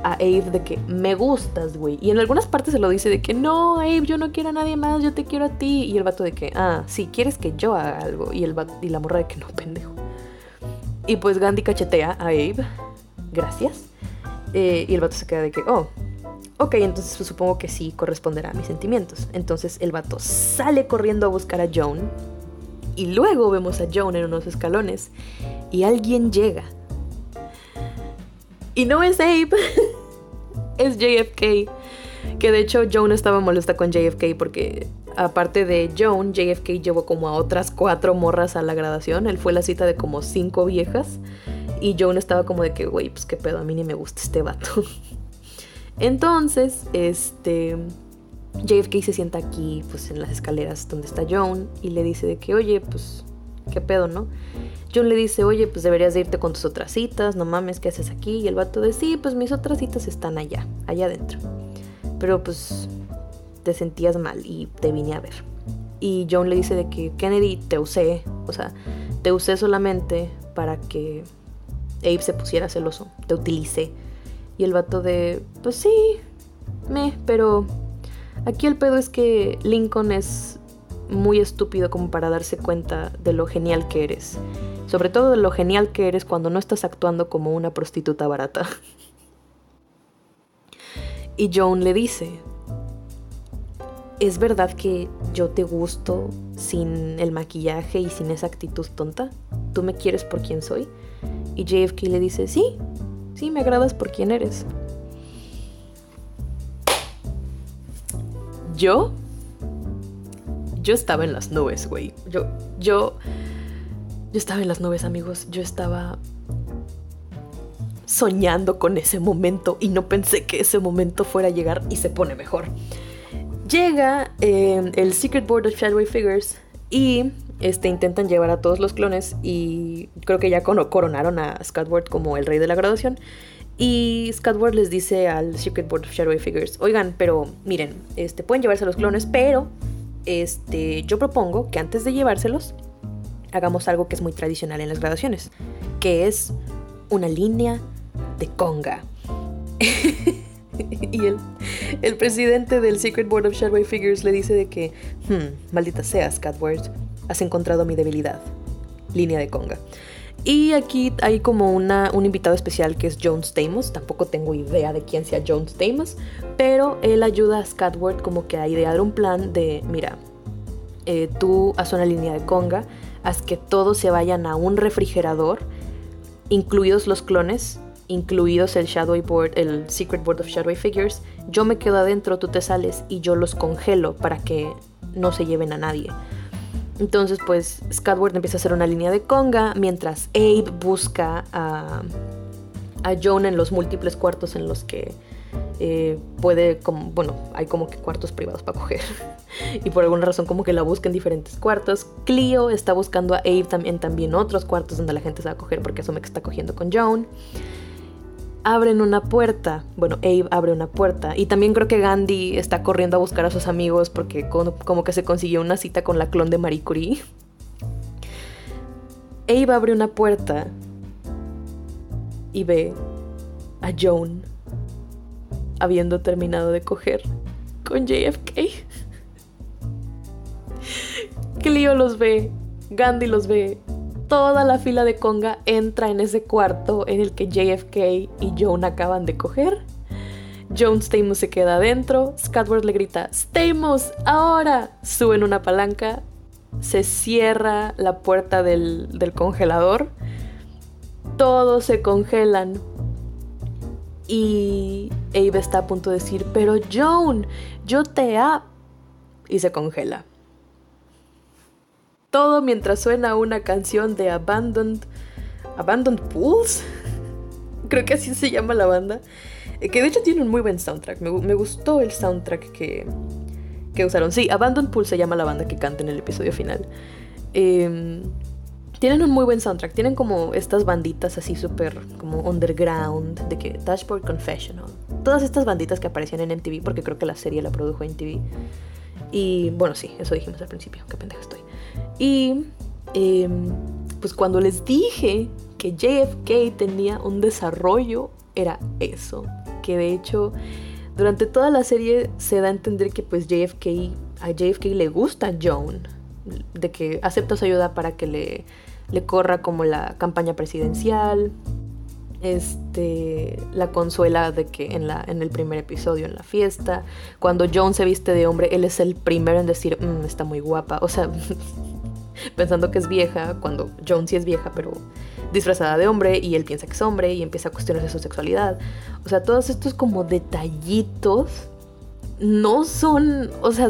a Abe de que me gustas, güey. Y en algunas partes se lo dice de que no, Abe, yo no quiero a nadie más, yo te quiero a ti. Y el vato de que, ah, sí, quieres que yo haga algo. Y, el y la morra de que no, pendejo. Y pues Gandhi cachetea a Abe, gracias. Eh, y el vato se queda de que, oh, ok, entonces pues, supongo que sí corresponderá a mis sentimientos. Entonces el vato sale corriendo a buscar a Joan. Y luego vemos a Joan en unos escalones. Y alguien llega y no es Abe, [laughs] es JFK. Que de hecho Joan estaba molesta con JFK porque aparte de Joan, JFK llevó como a otras cuatro morras a la graduación. Él fue la cita de como cinco viejas. Y Joan estaba como de que, güey, pues qué pedo, a mí ni me gusta este vato. [laughs] Entonces, este... JFK se sienta aquí, pues en las escaleras donde está Joan y le dice de que, oye, pues, qué pedo, ¿no? John le dice, oye, pues deberías de irte con tus otras citas, no mames, ¿qué haces aquí? Y el vato dice, sí, pues mis otras citas están allá, allá adentro. Pero pues te sentías mal y te vine a ver. Y John le dice de que Kennedy te usé, o sea, te usé solamente para que Abe se pusiera celoso, te utilicé. Y el vato de, pues sí, me, pero aquí el pedo es que Lincoln es muy estúpido como para darse cuenta de lo genial que eres. Sobre todo de lo genial que eres cuando no estás actuando como una prostituta barata. y Joan le dice, ¿es verdad que yo te gusto sin el maquillaje y sin esa actitud tonta? ¿Tú me quieres por quien soy? Y JFK le dice, sí, sí, me agradas por quien eres. Yo yo estaba en las nubes, güey. Yo, yo, yo estaba en las nubes, amigos. Yo estaba soñando con ese momento y no pensé que ese momento fuera a llegar y se pone mejor. Llega eh, el Secret Board of Shadowy Figures y este, intentan llevar a todos los clones y creo que ya coronaron a Scudward como el rey de la graduación. Y Scudward les dice al Secret Board of Shadowy Figures, oigan, pero miren, este, pueden llevarse los clones, pero este, yo propongo que antes de llevárselos, hagamos algo que es muy tradicional en las graduaciones, que es una línea de conga. [laughs] y el, el, presidente del Secret Board of Shadoway Figures le dice de que, hmm, maldita sea, Scatward, has encontrado mi debilidad. Línea de conga. Y aquí hay como una, un invitado especial que es John Stamos. Tampoco tengo idea de quién sea John Stamos, pero él ayuda a Scatward como que a idear un plan de, mira, eh, tú haz una línea de conga, haz que todos se vayan a un refrigerador, incluidos los clones, incluidos el Shadowy Board, el Secret Board of Shadowy Figures. Yo me quedo adentro, tú te sales y yo los congelo para que no se lleven a nadie. Entonces, pues, Scudward empieza a hacer una línea de conga mientras Abe busca a, a Joan en los múltiples cuartos en los que eh, puede, como, bueno, hay como que cuartos privados para coger. [laughs] y por alguna razón como que la busca en diferentes cuartos. Clio está buscando a Abe también, también otros cuartos donde la gente se va a coger porque asume que está cogiendo con Joan abren una puerta. Bueno, Abe abre una puerta. Y también creo que Gandhi está corriendo a buscar a sus amigos porque como que se consiguió una cita con la clon de Marie Curie. Abe abre una puerta y ve a Joan habiendo terminado de coger con JFK. [laughs] Cleo los ve, Gandhi los ve, toda la fila de conga entra en ese cuarto en el que JFK y Joan acaban de coger. Joan Stamos se queda adentro, Scudward le grita, Stamos, ahora. Suben una palanca, se cierra la puerta del, congelador todos se congelan. Y Abe está a punto de decir, pero Joan, yo te amo. Y se congela. Todo mientras suena una canción de Abandoned. Abandoned Pools. [laughs] Creo que así se llama la banda. Eh, que de hecho tiene un muy buen soundtrack. Me, gustó el soundtrack que, que usaron. Sí, Abandoned Pools se llama la banda que canta en el episodio final. Eh, tienen un muy buen soundtrack. Tienen como estas banditas así súper como underground. De que Dashboard Confessional. Todas estas banditas que aparecían en MTV. Porque creo que la serie la produjo MTV. Y bueno, sí, eso dijimos al principio. Qué pendeja estoy. Y em, pues cuando les dije que JFK tenía un desarrollo, era eso. Que de hecho, durante toda la serie se da a entender que pues JFK, a JFK le gusta Joan. De que acepta su ayuda para que le le corra como la campaña presidencial. Este la consuela de que en, la, en el primer episodio, en la fiesta, cuando John se viste de hombre, él es el primero en decir, mm, está muy guapa. O sea, [laughs] pensando que es vieja, cuando John sí es vieja, pero disfrazada de hombre y él piensa que es hombre y empieza a cuestionarse su sexualidad. O sea, todos estos como detallitos no son, o sea,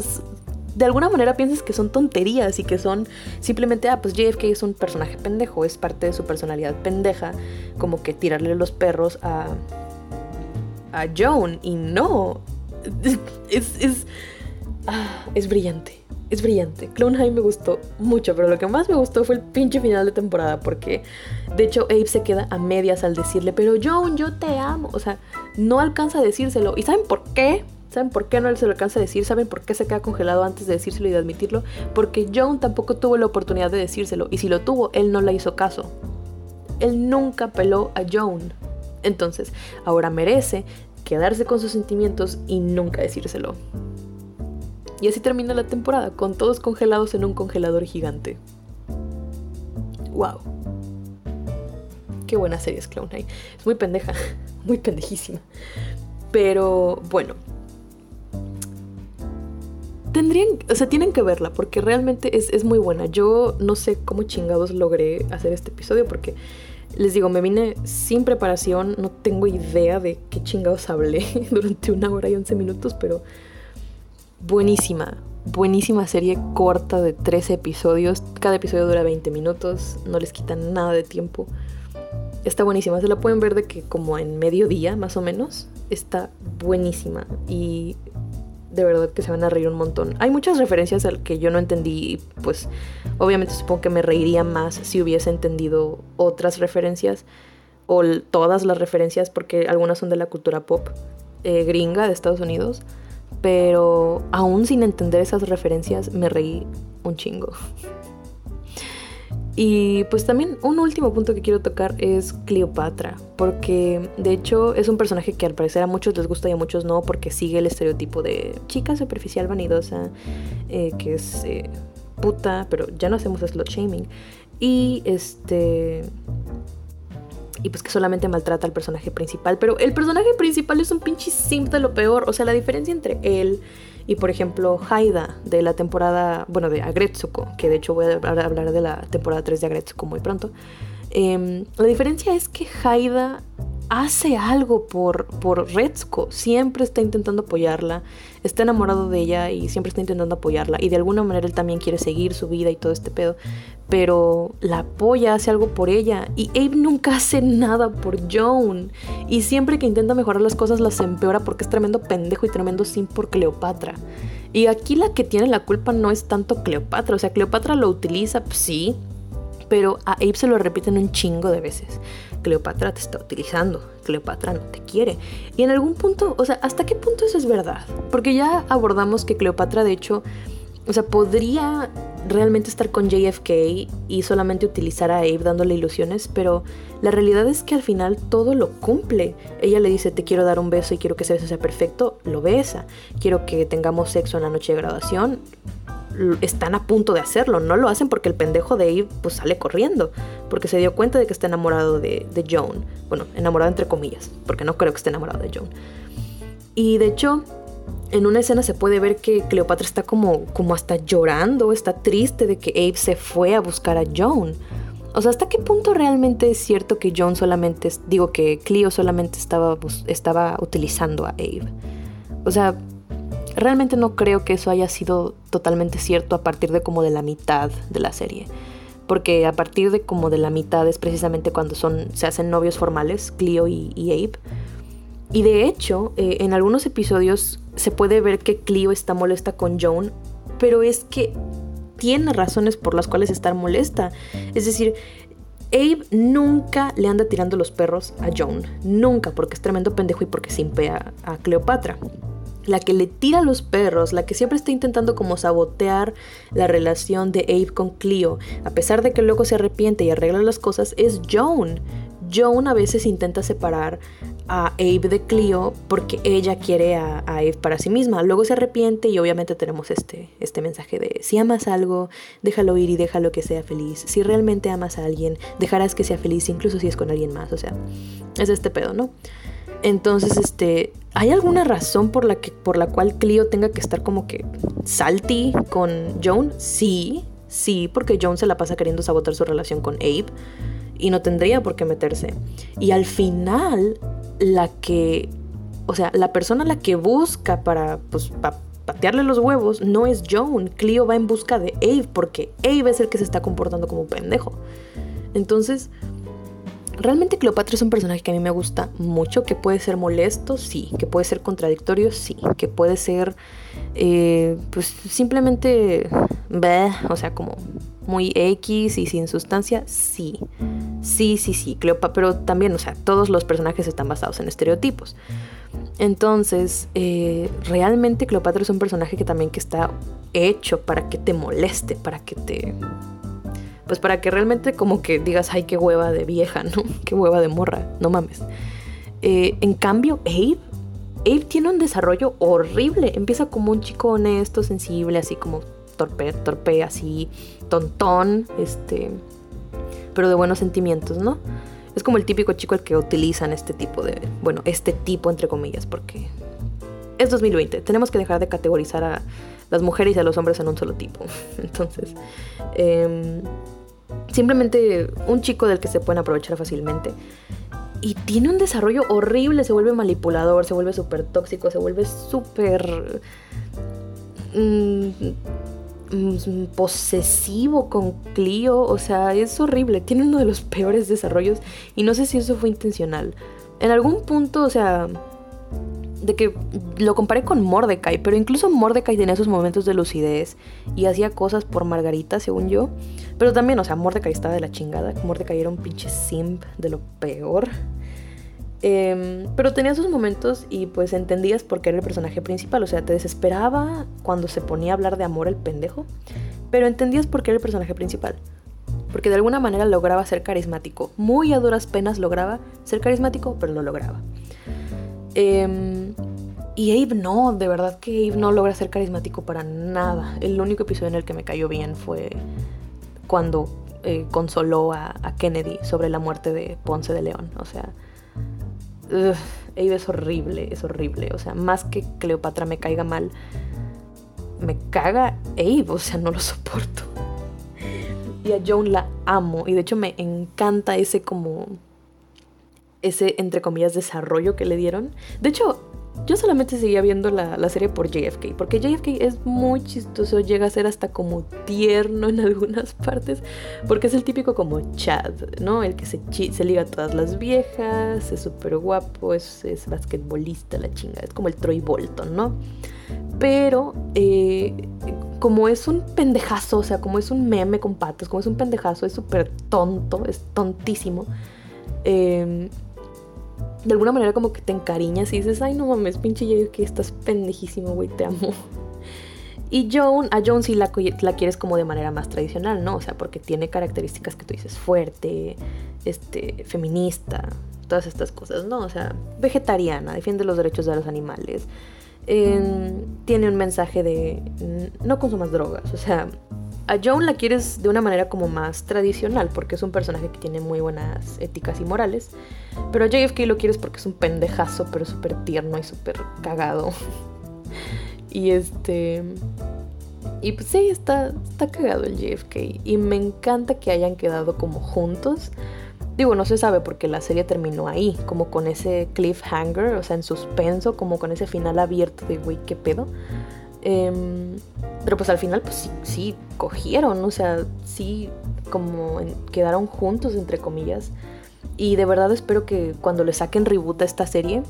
de alguna manera piensas que son tonterías y que son simplemente, ah, pues JFK es un personaje pendejo, es parte de su personalidad pendeja, como que tirarle los perros a, a Joan. Y no, [laughs] es, es, ah, es brillante, es brillante. Clone High me gustó mucho, pero lo que más me gustó fue el pinche final de temporada, porque de hecho Abe se queda a medias al decirle, pero Joan, yo te amo. O sea, no alcanza a decírselo. ¿Y saben por qué? ¿Saben por qué no se lo alcanza a decir? ¿Saben por qué se queda congelado antes de decírselo y de admitirlo? Porque Joan tampoco tuvo la oportunidad de decírselo y si lo tuvo, él no le hizo caso. Él nunca peló a Joan. Entonces, ahora merece quedarse con sus sentimientos y nunca decírselo. Y así termina la temporada, con todos congelados en un congelador gigante. ¡Wow! Qué buena serie es Clown. Es muy pendeja, [laughs] muy pendejísima. Pero bueno, Tendrían, o sea, tienen que verla porque realmente es, muy buena. Yo no sé cómo chingados logré hacer este episodio porque les digo, me vine sin preparación, no tengo idea de qué chingados hablé [laughs] durante una hora y once minutos, pero buenísima, buenísima serie corta de 13 episodios. Cada episodio dura 20 minutos, no les quitan nada de tiempo. Está buenísima, se la pueden ver de que como en mediodía más o menos. Está buenísima y de verdad que se van a reír un montón. Hay muchas referencias al que yo no entendí y pues obviamente supongo que me reiría más si hubiese entendido otras referencias o todas las referencias porque algunas son de la cultura pop eh, gringa de Estados Unidos. Pero aún sin entender esas referencias me reí un chingo. Y pues también un último punto que quiero tocar es Cleopatra, porque de hecho es un personaje que al parecer a muchos les gusta y a muchos no, porque sigue el estereotipo de chica superficial, vanidosa, eh, que es eh, puta, pero ya no hacemos slot shaming. Y este... Y pues que solamente maltrata al personaje principal. Pero el personaje principal es un pinche simp de lo peor. O sea, la diferencia entre él y por ejemplo, Haida de la temporada, bueno, de Agretsuko, que de hecho voy a hablar de la temporada 3 de Agretsuko muy pronto. Em, la diferencia es que Haida hace algo por, por siempre está intentando apoyarla, está enamorado de ella y siempre está intentando apoyarla y de alguna manera él también quiere seguir su vida y todo este pedo, pero la apoya, hace algo por ella y Abe nunca hace nada por Joan y siempre que intenta mejorar las cosas las empeora porque es tremendo pendejo y tremendo sin por Cleopatra. Y aquí la que tiene la culpa no es tanto Cleopatra, o sea, Cleopatra lo utiliza, pues sí, pero a Abe se lo repiten un chingo de veces. Cleopatra te está utilizando, Cleopatra no te quiere. Y en algún punto, o sea, ¿hasta qué punto eso es verdad? Porque ya abordamos que Cleopatra, de hecho, o sea, podría realmente estar con JFK y solamente utilizar a Abe dándole ilusiones, pero la realidad es que al final todo lo cumple. Ella le dice, te quiero dar un beso y quiero que ese beso sea perfecto, lo besa. Quiero que tengamos sexo en la noche de graduación, están a punto de hacerlo. No lo hacen porque el pendejo de Abe pues sale corriendo. Porque se dio cuenta de que está enamorado de, de Joan. Bueno, enamorado entre comillas. Porque no creo que esté enamorado de Joan. Y de hecho, en una escena se puede ver que Cleopatra está como, como hasta llorando. Está triste de que Abe se fue a buscar a Joan. O sea, ¿hasta qué punto realmente es cierto que John solamente, digo que Cleo solamente estaba, estaba utilizando a Abe? O sea, realmente no creo que eso haya sido totalmente cierto a partir de como de la mitad de la serie. Porque a partir de como de la mitad es precisamente cuando son, se hacen novios formales, Cleo y, Abe. Y de hecho, eh, en algunos episodios se puede ver que Cleo está molesta con John, pero es que tiene razones por las cuales estar molesta. Es decir, Abe nunca le anda tirando los perros a Joan. Nunca, porque es tremendo pendejo y porque simpea a Cleopatra. La que le tira los perros, la que siempre está intentando como sabotear la relación de Abe con Cleo, a pesar de que luego se arrepiente y arregla las cosas, es Joan. Joan a veces intenta separar a Abe de Cleo porque ella quiere a, Abe para sí misma. Luego se arrepiente y obviamente tenemos este, este mensaje de si amas algo, déjalo ir y déjalo que sea feliz. Si realmente amas a alguien, dejarás que sea feliz incluso si es con alguien más. O sea, es este pedo, ¿no? Entonces, este, ¿hay alguna razón por la, que, por la cual Cleo tenga que estar como que salty con Joan? Sí, sí, porque Joan se la pasa queriendo sabotar su relación con Abe y no tendría por qué meterse. Y al final, la que, o sea, la persona la que busca para, pues, patearle los huevos no es Joan. Cleo va en busca de Abe porque Abe es el que se está comportando como un pendejo. Entonces, realmente Cleopatra es un personaje que a mí me gusta mucho, que puede ser molesto, sí, que puede ser contradictorio, sí, que puede ser, eh, pues simplemente, o sea, como muy X y sin sustancia, sí. Sí, sí, sí, Cleopatra, pero también, o sea, todos los personajes están basados en estereotipos. Entonces, eh, realmente Cleopatra es un personaje que también que está hecho para que te moleste, para que te... Pues para que realmente como que digas, ay, qué hueva de vieja, ¿no? [laughs] Qué hueva de morra, no mames. Eh, en cambio, Abe, Abe tiene un desarrollo horrible. Empieza como un chico honesto, sensible, así como torpe, torpe, así tontón, este, pero de buenos sentimientos, ¿no? Es como el típico chico al que utilizan este tipo de, bueno, este tipo entre comillas, porque es 2020, tenemos que dejar de categorizar a las mujeres y a los hombres en un solo tipo. [laughs] Entonces, em, simplemente un chico del que se pueden aprovechar fácilmente. Y tiene un desarrollo horrible, se vuelve manipulador, se vuelve súper tóxico, se vuelve súper... Mm, Mm, posesivo con Clio, o sea, es horrible, tiene uno de los peores desarrollos y no sé si eso fue intencional. En algún punto, o sea, de que lo comparé con Mordecai, pero incluso Mordecai tenía esos momentos de lucidez y hacía cosas por Margarita, según yo. Pero también, o sea, Mordecai estaba de la chingada, Mordecai era un pinche simp de lo peor. Em, pero tenía sus momentos y pues entendías por qué era el personaje principal. O sea, te desesperaba cuando se ponía a hablar de amor el pendejo. Pero entendías por qué era el personaje principal. Porque de alguna manera lograba ser carismático. Muy a duras penas lograba ser carismático, pero lo lograba. Em, y Abe no, de verdad que Abe no logra ser carismático para nada. El único episodio en el que me cayó bien fue cuando eh, consoló a Kennedy sobre la muerte de Ponce de León. O sea, Abe es horrible, es horrible. O sea, más que Cleopatra me caiga mal, me caga Abe, o sea, no lo soporto. Y a Joan la amo, y de hecho me encanta ese como, ese entre comillas desarrollo que le dieron. De hecho, yo solamente seguía viendo la, serie por JFK, porque JFK es muy chistoso, llega a ser hasta como tierno en [laughs] algunas partes, porque es el típico como Chad, ¿no? El que se, se liga a todas las viejas, es súper guapo, es, es basquetbolista, la chinga, es como el Troy Bolton, ¿no? Pero eh, como es un pendejazo, o sea, como es un meme con patos, como es un pendejazo, es súper tonto, es tontísimo. Eh, de alguna manera como que te encariñas y dices, ay no mames, pinche yo que estás pendejísimo, güey, te amo. [laughs] Y Joan, a Joan sí la, la, quieres como de manera más tradicional, ¿no? O sea, porque tiene características que tú dices fuerte, este, feminista, todas estas cosas, ¿no? O sea, vegetariana, defiende los derechos de los animales. Tiene un mensaje de no consumas drogas, o sea, a Joan la quieres de una manera como más tradicional, porque es un personaje que tiene muy buenas éticas y morales. Pero a JFK lo quieres porque es un pendejazo, pero súper tierno y súper cagado. [laughs] y este. y pues sí, está, está cagado el JFK. Y me encanta que hayan quedado como juntos. Digo, no se sabe porque la serie terminó ahí, como con ese cliffhanger, o sea, en suspenso, como con ese final abierto de, güey, ¿qué pedo? Em, pero pues al final, pues sí, cogieron, o sea, sí, como quedaron juntos, entre comillas. Y de verdad espero que cuando le saquen reboot a esta serie,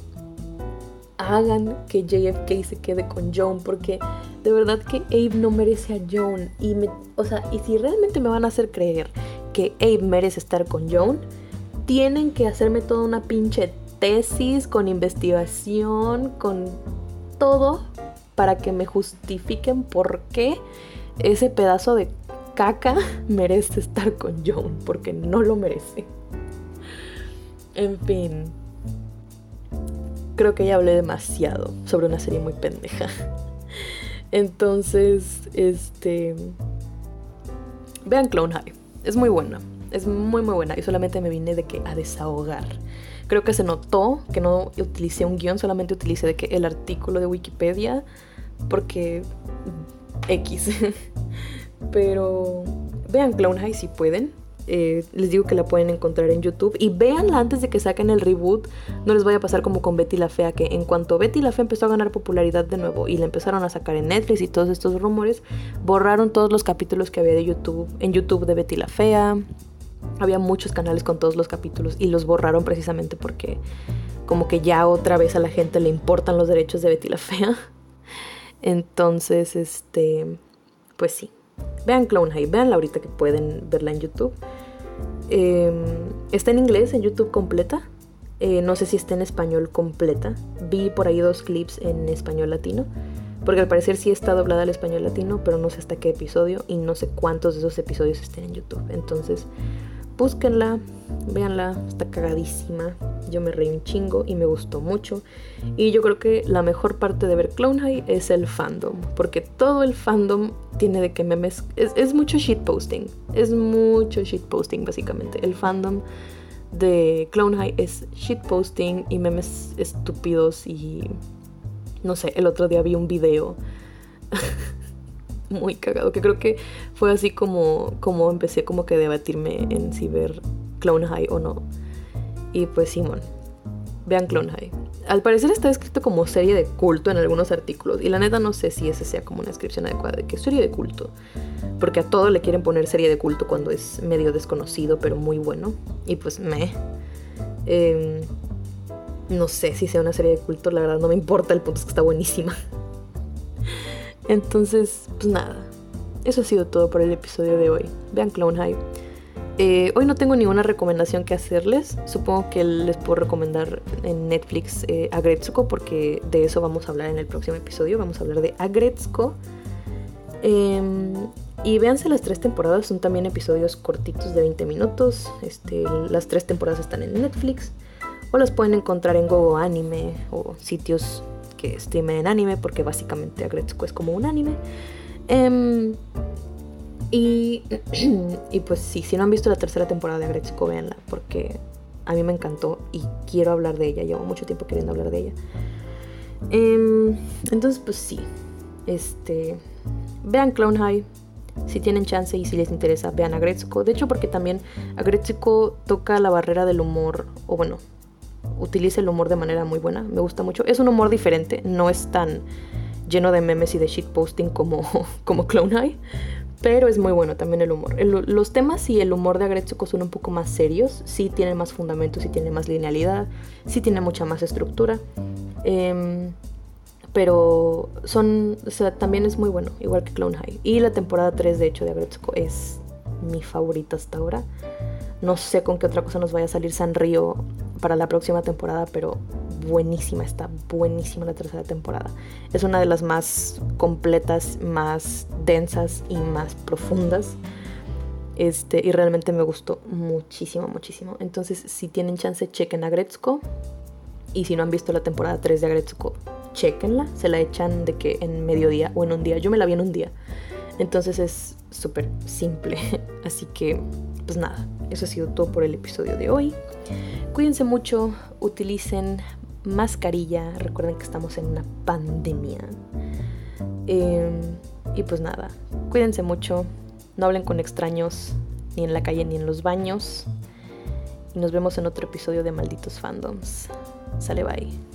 hagan que JFK se quede con Joan, porque de verdad que Abe no merece a Joan. Y o sea, y si realmente me van a hacer creer que Abe merece estar con Joan, tienen que hacerme toda una pinche tesis con investigación, con todo, para que me justifiquen por qué ese pedazo de caca [laughs] merece estar con Joan, porque no lo merece. En fin creo que ya hablé demasiado sobre una serie muy pendeja. [laughs] Entonces, este... Vean Clone High. Es muy buena. Es muy muy buena. Y solamente me vine de que a desahogar. Creo que se notó que no utilicé un guion, solamente utilicé de que el artículo de Wikipedia. Porque... X. [laughs] Pero vean Clone High si pueden. Eh, les digo que la pueden encontrar en YouTube. Y véanla antes de que saquen el reboot. No les vaya a pasar como con Betty la Fea, que en cuanto Betty la Fea empezó a ganar popularidad de nuevo y la empezaron a sacar en Netflix y todos estos rumores, borraron todos los capítulos que había de YouTube, en YouTube de Betty la Fea. Había muchos canales con todos los capítulos y los borraron precisamente porque como que ya otra vez a la gente le importan los derechos de Betty la Fea. [laughs] Entonces, este, pues sí. Vean Clone High, veanla ahorita que pueden verla en YouTube. Em, está en inglés en YouTube completa. Eh, no sé si está en español completa. Vi por ahí dos clips en español latino. Porque al parecer sí está doblada al español latino, pero no sé hasta qué episodio y no sé cuántos de esos episodios estén en YouTube. Entonces, búsquenla, véanla, está cagadísima. Yo me reí un chingo y me gustó mucho. Y yo creo que la mejor parte de ver Clone High es el fandom, porque todo el fandom tiene de que memes. Es, es mucho shitposting. Es mucho shitposting, básicamente. El fandom de Clone High es shitposting y memes estúpidos. Y no sé, el otro día vi un video. [laughs] muy cagado, que creo que fue así como, como empecé como que a debatirme en si ver Clone High o no. Y pues Simón, vean Clone High. Al parecer está escrito como serie de culto en algunos artículos y la neta no sé si ese sea como una descripción adecuada de que serie de culto. Porque a todo le quieren poner serie de culto cuando es medio desconocido pero muy bueno. Y pues me... Em, no sé si sea una serie de culto, la verdad no me importa, el punto es que está buenísima. Entonces, pues nada. Eso ha sido todo por el episodio de hoy. Vean Clone High. Eh, hoy no tengo ninguna recomendación que hacerles. Supongo que les puedo recomendar en Netflix eh, porque de eso vamos a hablar en el próximo episodio. Vamos a hablar de Agretzko. Em, y véanse las tres temporadas, son también episodios cortitos de 20 minutos. Este, las tres temporadas están en Netflix. O las pueden encontrar en Gogo Anime o sitios que streamen en anime, porque básicamente Agretsuko es como un anime. Em, y, [clears throat] y pues sí, si no han visto la tercera temporada de Agretsuko, véanla, porque a mí me encantó y quiero hablar de ella. Llevo mucho tiempo queriendo hablar de ella. Em, entonces, pues sí. Este. Vean Clone High. Si tienen chance y si les interesa, vean a De hecho, porque también Agretsuko toca la barrera del humor. O bueno, utiliza el humor de manera muy buena, me gusta mucho. Es un humor diferente, no es tan lleno de memes y de shitposting como, [laughs] como Clone High, pero es muy bueno también el humor. los temas y el humor de Agretsuko son un poco más serios, sí tiene más fundamentos, sí tiene más linealidad, sí tiene mucha más estructura. Em, pero son, o sea, también es muy bueno, igual que Clone High. Y la temporada 3 de hecho de Agretsuko es mi favorita hasta ahora. No sé con qué otra cosa nos vaya a salir Sanrio para la próxima temporada, pero buenísima, está buenísima la tercera temporada. Es una de las más completas, más densas y más profundas. Este, y realmente me gustó muchísimo, muchísimo. Entonces, si tienen chance, chequen a Gretzko. Y si no han visto la temporada 3 de Agretzko, chequenla. Se la echan de que en mediodía o en un día. Yo me la vi en un día. Entonces es súper simple. [laughs] Así que, pues nada, eso ha sido todo por el episodio de hoy. Cuídense mucho, utilicen mascarilla, recuerden que estamos en una pandemia. Em, Y pues nada, cuídense mucho, no hablen con extraños, ni en la calle ni en los baños. Y nos vemos en otro episodio de Malditos Fandoms. Sale bye.